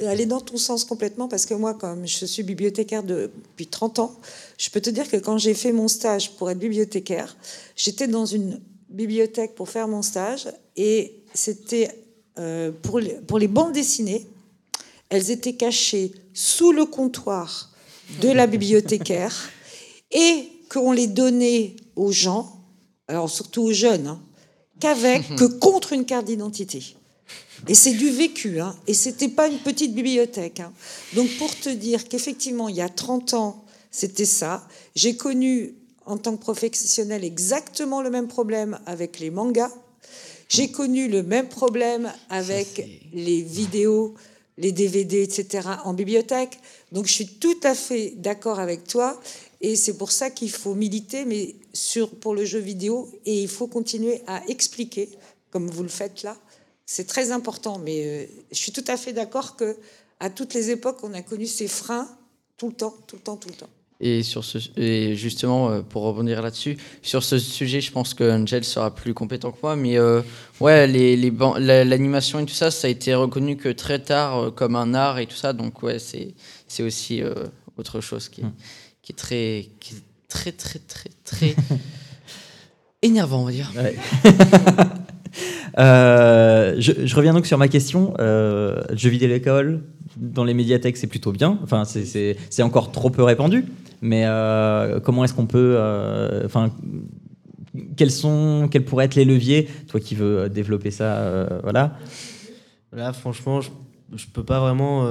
aller dans ton sens complètement parce que moi comme je suis bibliothécaire depuis 30 ans je peux te dire que quand j'ai fait mon stage pour être bibliothécaire j'étais dans une bibliothèque pour faire mon stage et c'était euh, pour, pour les bandes dessinées elles étaient cachées sous le comptoir de la bibliothécaire et qu'on les donnait aux gens, alors surtout aux jeunes, hein, qu'avec, que contre une carte d'identité. Et c'est du vécu, hein, et c'était pas une petite bibliothèque. Hein. Donc pour te dire qu'effectivement, il y a 30 ans, c'était ça. J'ai connu en tant que professionnel exactement le même problème avec les mangas. J'ai connu le même problème avec les vidéos, les DVD, etc. en bibliothèque. Donc je suis tout à fait d'accord avec toi. Et c'est pour ça qu'il faut militer, mais sur, pour le jeu vidéo, et il faut continuer à expliquer, comme vous le faites là. C'est très important, mais euh, je suis tout à fait d'accord que à toutes les époques, on a connu ces freins tout le temps, tout le temps, tout le temps. Et, sur ce, et justement, euh, pour rebondir là-dessus, sur ce sujet, je pense que Angel sera plus compétent que moi, mais euh, ouais, les, les l'animation et tout ça, ça a été reconnu que très tard comme un art et tout ça, donc ouais, c'est, aussi autre chose qui est, hum qui est très, qui est très, très, très, très [LAUGHS] énervant, on va dire. [LAUGHS] Euh, je, reviens donc sur ma question. Euh, jeux vidéo l'école, dans les médiathèques, c'est plutôt bien. Enfin, c'est encore trop peu répandu. Mais euh, comment est-ce qu'on peut. Euh, enfin. quels, quels pourraient être les leviers Toi qui veux développer ça, voilà. Là, franchement, je, je peux pas vraiment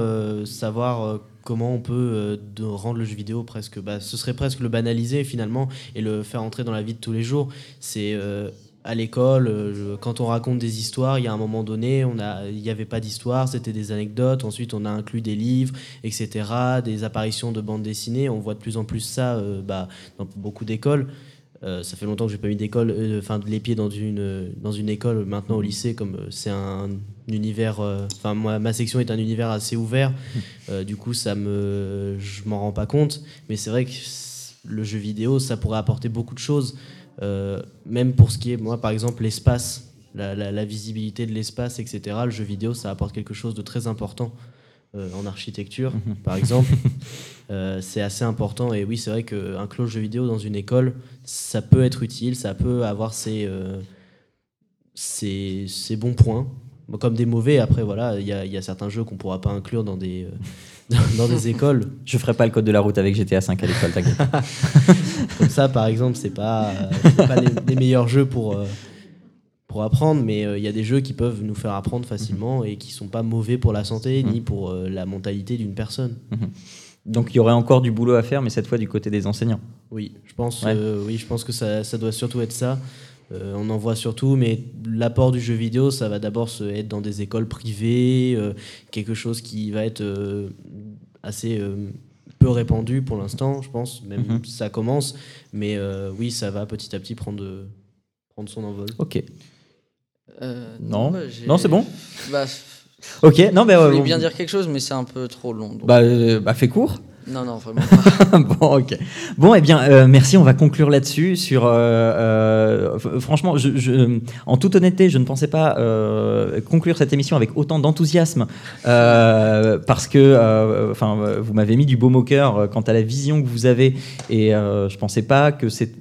savoir comment on peut euh, rendre le jeu vidéo presque, bah, ce serait presque le banaliser finalement et le faire entrer dans la vie de tous les jours. C'est euh, à l'école, euh, quand on raconte des histoires, il y a un moment donné, on a, il n'y avait pas d'histoire, c'était des anecdotes. Ensuite, on a inclus des livres, etc., des apparitions de bandes dessinées. On voit de plus en plus ça bah, dans beaucoup d'écoles. Euh, ça fait longtemps que j'ai pas mis d'école, euh, enfin les pieds dans une dans une école maintenant au lycée comme euh, c'est un univers, enfin ma section est un univers assez ouvert, du coup ça me je m'en rends pas compte, mais c'est vrai que le jeu vidéo ça pourrait apporter beaucoup de choses, même pour ce qui est moi par exemple l'espace, la, la, visibilité de l'espace etc. Le jeu vidéo ça apporte quelque chose de très important. en architecture, mhm. par exemple. [LAUGHS] c'est assez important. Et oui, c'est vrai qu'un clos jeu vidéo dans une école, ça peut être utile, ça peut avoir ses, euh, ses, ses, bons points, comme des mauvais. Après, voilà, il y a, y a, certains jeux qu'on ne pourra pas inclure dans des, euh, [LAUGHS] dans des écoles. Je ferai pas le code de la route avec GTA 5 à l'école, t'inquiète. [LAUGHS] comme ça, par exemple, c'est pas, pas les, meilleurs jeux pour, euh, pour apprendre, mais il y a des jeux qui peuvent nous faire apprendre facilement et qui sont pas mauvais pour la santé ni pour la mentalité d'une personne. Mhm. Donc il y aurait encore du boulot à faire, mais cette fois du côté des enseignants. Oui, je pense, euh, oui, je pense que ça, ça, doit surtout être ça. Euh, on en voit surtout, mais l'apport du jeu vidéo, ça va d'abord être dans des écoles privées, euh, quelque chose qui va être assez peu répandu pour l'instant, je pense. Même mhm. ça commence, mais oui, ça va petit à petit prendre, prendre son envol. Ok. non, bah, non, c'est bon. Bah, Ok, non, mais. Je voulais bien dire quelque chose, mais c'est un peu trop long. Bah, euh, bah, fais court. Non, non, vraiment pas. [LAUGHS] bon, ok. Bon, eh bien, euh, merci. On va conclure là-dessus. Sur, euh, franchement, je, en toute honnêteté, je ne pensais pas conclure cette émission avec autant d'enthousiasme, parce que, enfin, vous m'avez mis du baume au cœur quant à la vision que vous avez, et je pensais pas que c'est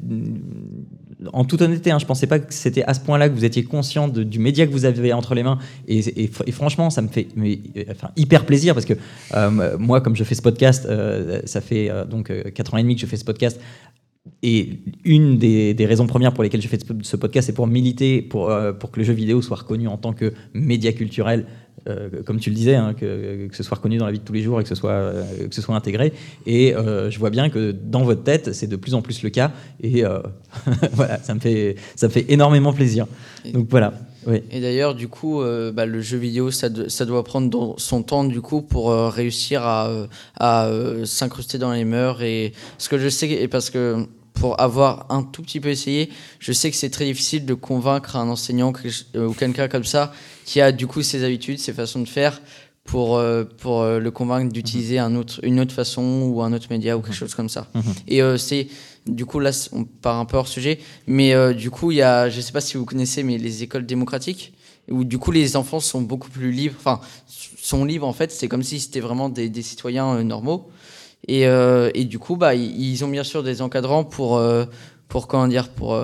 en toute honnêteté, hein, je ne pensais pas que c'était à ce point-là que vous étiez conscient du média que vous avez entre les mains. Et, franchement, ça me fait euh, hyper plaisir parce que euh, moi, comme je fais ce podcast, euh, ça fait donc 4 ans et demi que je fais ce podcast. Et une des, raisons premières pour lesquelles je fais ce podcast, c'est pour militer pour, pour que le jeu vidéo soit reconnu en tant que média culturel euh, comme tu le disais, hein, que, ce soit reconnu dans la vie de tous les jours et que ce soit, euh, que ce soit intégré. Et euh, je vois bien que dans votre tête, c'est de plus en plus le cas. Et [LAUGHS] voilà, ça me, fait, ça me fait énormément plaisir. Donc voilà. Oui. Et d'ailleurs, du coup, bah, le jeu vidéo, ça, ça, doit prendre son temps du coup pour réussir à, à s'incruster dans les mœurs. Et ce que je sais, et parce que pour avoir un tout petit peu essayé, je sais que c'est très difficile de convaincre un enseignant ou quelqu'un comme ça qui a du coup ses habitudes, ses façons de faire pour, euh, pour euh, le convaincre d'utiliser un autre, une autre façon ou un autre média ou quelque chose comme ça. Mhm. Et euh, c'est, du coup, là, on part un peu hors sujet, mais du coup, il y a, je sais pas si vous connaissez, mais les écoles démocratiques, où du coup, les enfants sont beaucoup plus libres, enfin, sont libres en fait, c'est comme si c'était vraiment des, des citoyens normaux. Et, et, du coup, bah, ils ont bien sûr des encadrants pour, pour comment dire, pour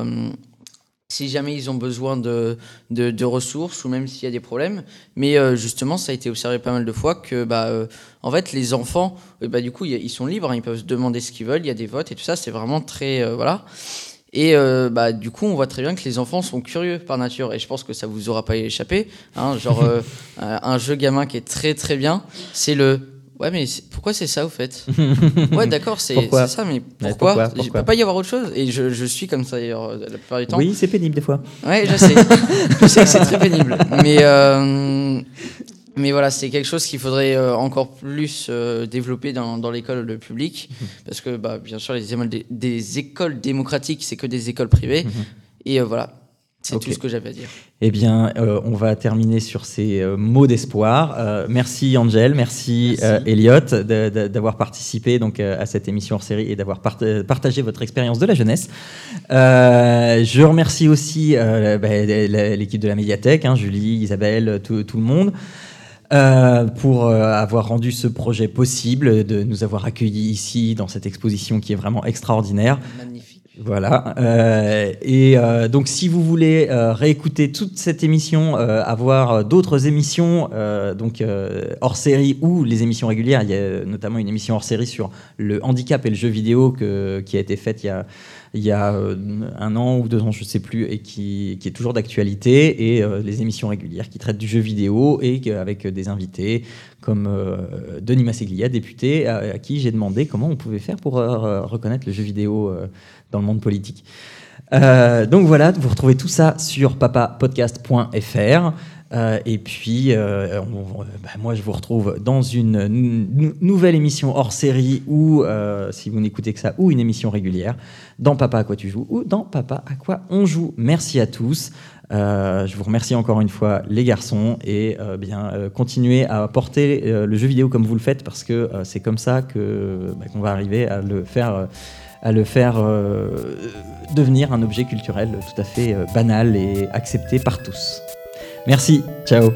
si jamais ils ont besoin de, de, ressources ou même s'il y a des problèmes. Mais euh, justement, ça a été observé pas mal de fois que, bah, euh, en fait, les enfants, euh, bah, du coup, ils sont libres, hein, ils peuvent se demander ce qu'ils veulent, il y a des votes et tout ça, c'est vraiment très. voilà. Et bah, du coup, on voit très bien que les enfants sont curieux par nature. Et je pense que ça vous aura pas échappé. Hein, genre, [LAUGHS] un jeu gamin qui est très très bien, c'est le Ouais, mais pourquoi c'est ça au fait? [LAUGHS] Ouais, d'accord, c'est ça, mais pourquoi, Il ne peut pas y avoir autre chose. Et je, je suis comme ça d'ailleurs la plupart du temps. Oui, c'est pénible des fois. Ouais, je sais. [LAUGHS] je sais que c'est très pénible. Mais, euh, mais voilà, c'est quelque chose qu'il faudrait euh, encore plus euh, développer dans, dans l'école publique. Mhm. Parce que, bah, bien sûr, les des, écoles démocratiques, c'est que des écoles privées. Mhm. Et voilà, c'est tout ce que j'avais à dire. Eh bien, euh, on va terminer sur ces euh, mots d'espoir. Euh, merci Angel, merci, Elliot d'avoir participé donc à cette émission hors série et d'avoir partagé votre expérience de la jeunesse. je remercie aussi bah, l'équipe de la médiathèque, hein, Julie, Isabelle, tout, tout le monde. pour avoir rendu ce projet possible, de nous avoir accueillis ici dans cette exposition qui est vraiment extraordinaire. Voilà. Euh, et euh, donc, si vous voulez euh, réécouter toute cette émission, avoir d'autres émissions, donc hors série ou les émissions régulières, il y a notamment une émission hors série sur le handicap et le jeu vidéo qui a été faite il y a, un an ou deux ans, je ne sais plus, et qui, qui est toujours d'actualité, et les émissions régulières qui traitent du jeu vidéo et avec des invités comme Denis Masseglia, député, à, qui j'ai demandé comment on pouvait faire pour reconnaître le jeu vidéo dans le monde politique. Euh, donc voilà, vous retrouvez tout ça sur papapodcast.fr. Euh, et puis, euh, bah, moi, je vous retrouve dans une nouvelle émission hors série ou, si vous n'écoutez que ça, ou une émission régulière, dans Papa à quoi tu joues ou dans Papa à quoi on joue. Merci à tous. je vous remercie encore une fois, les garçons, et bien continuez à porter le jeu vidéo comme vous le faites parce que c'est comme ça que bah, qu'on va arriver à le faire à le faire euh, devenir un objet culturel tout à fait euh, banal et accepté par tous. Merci, ciao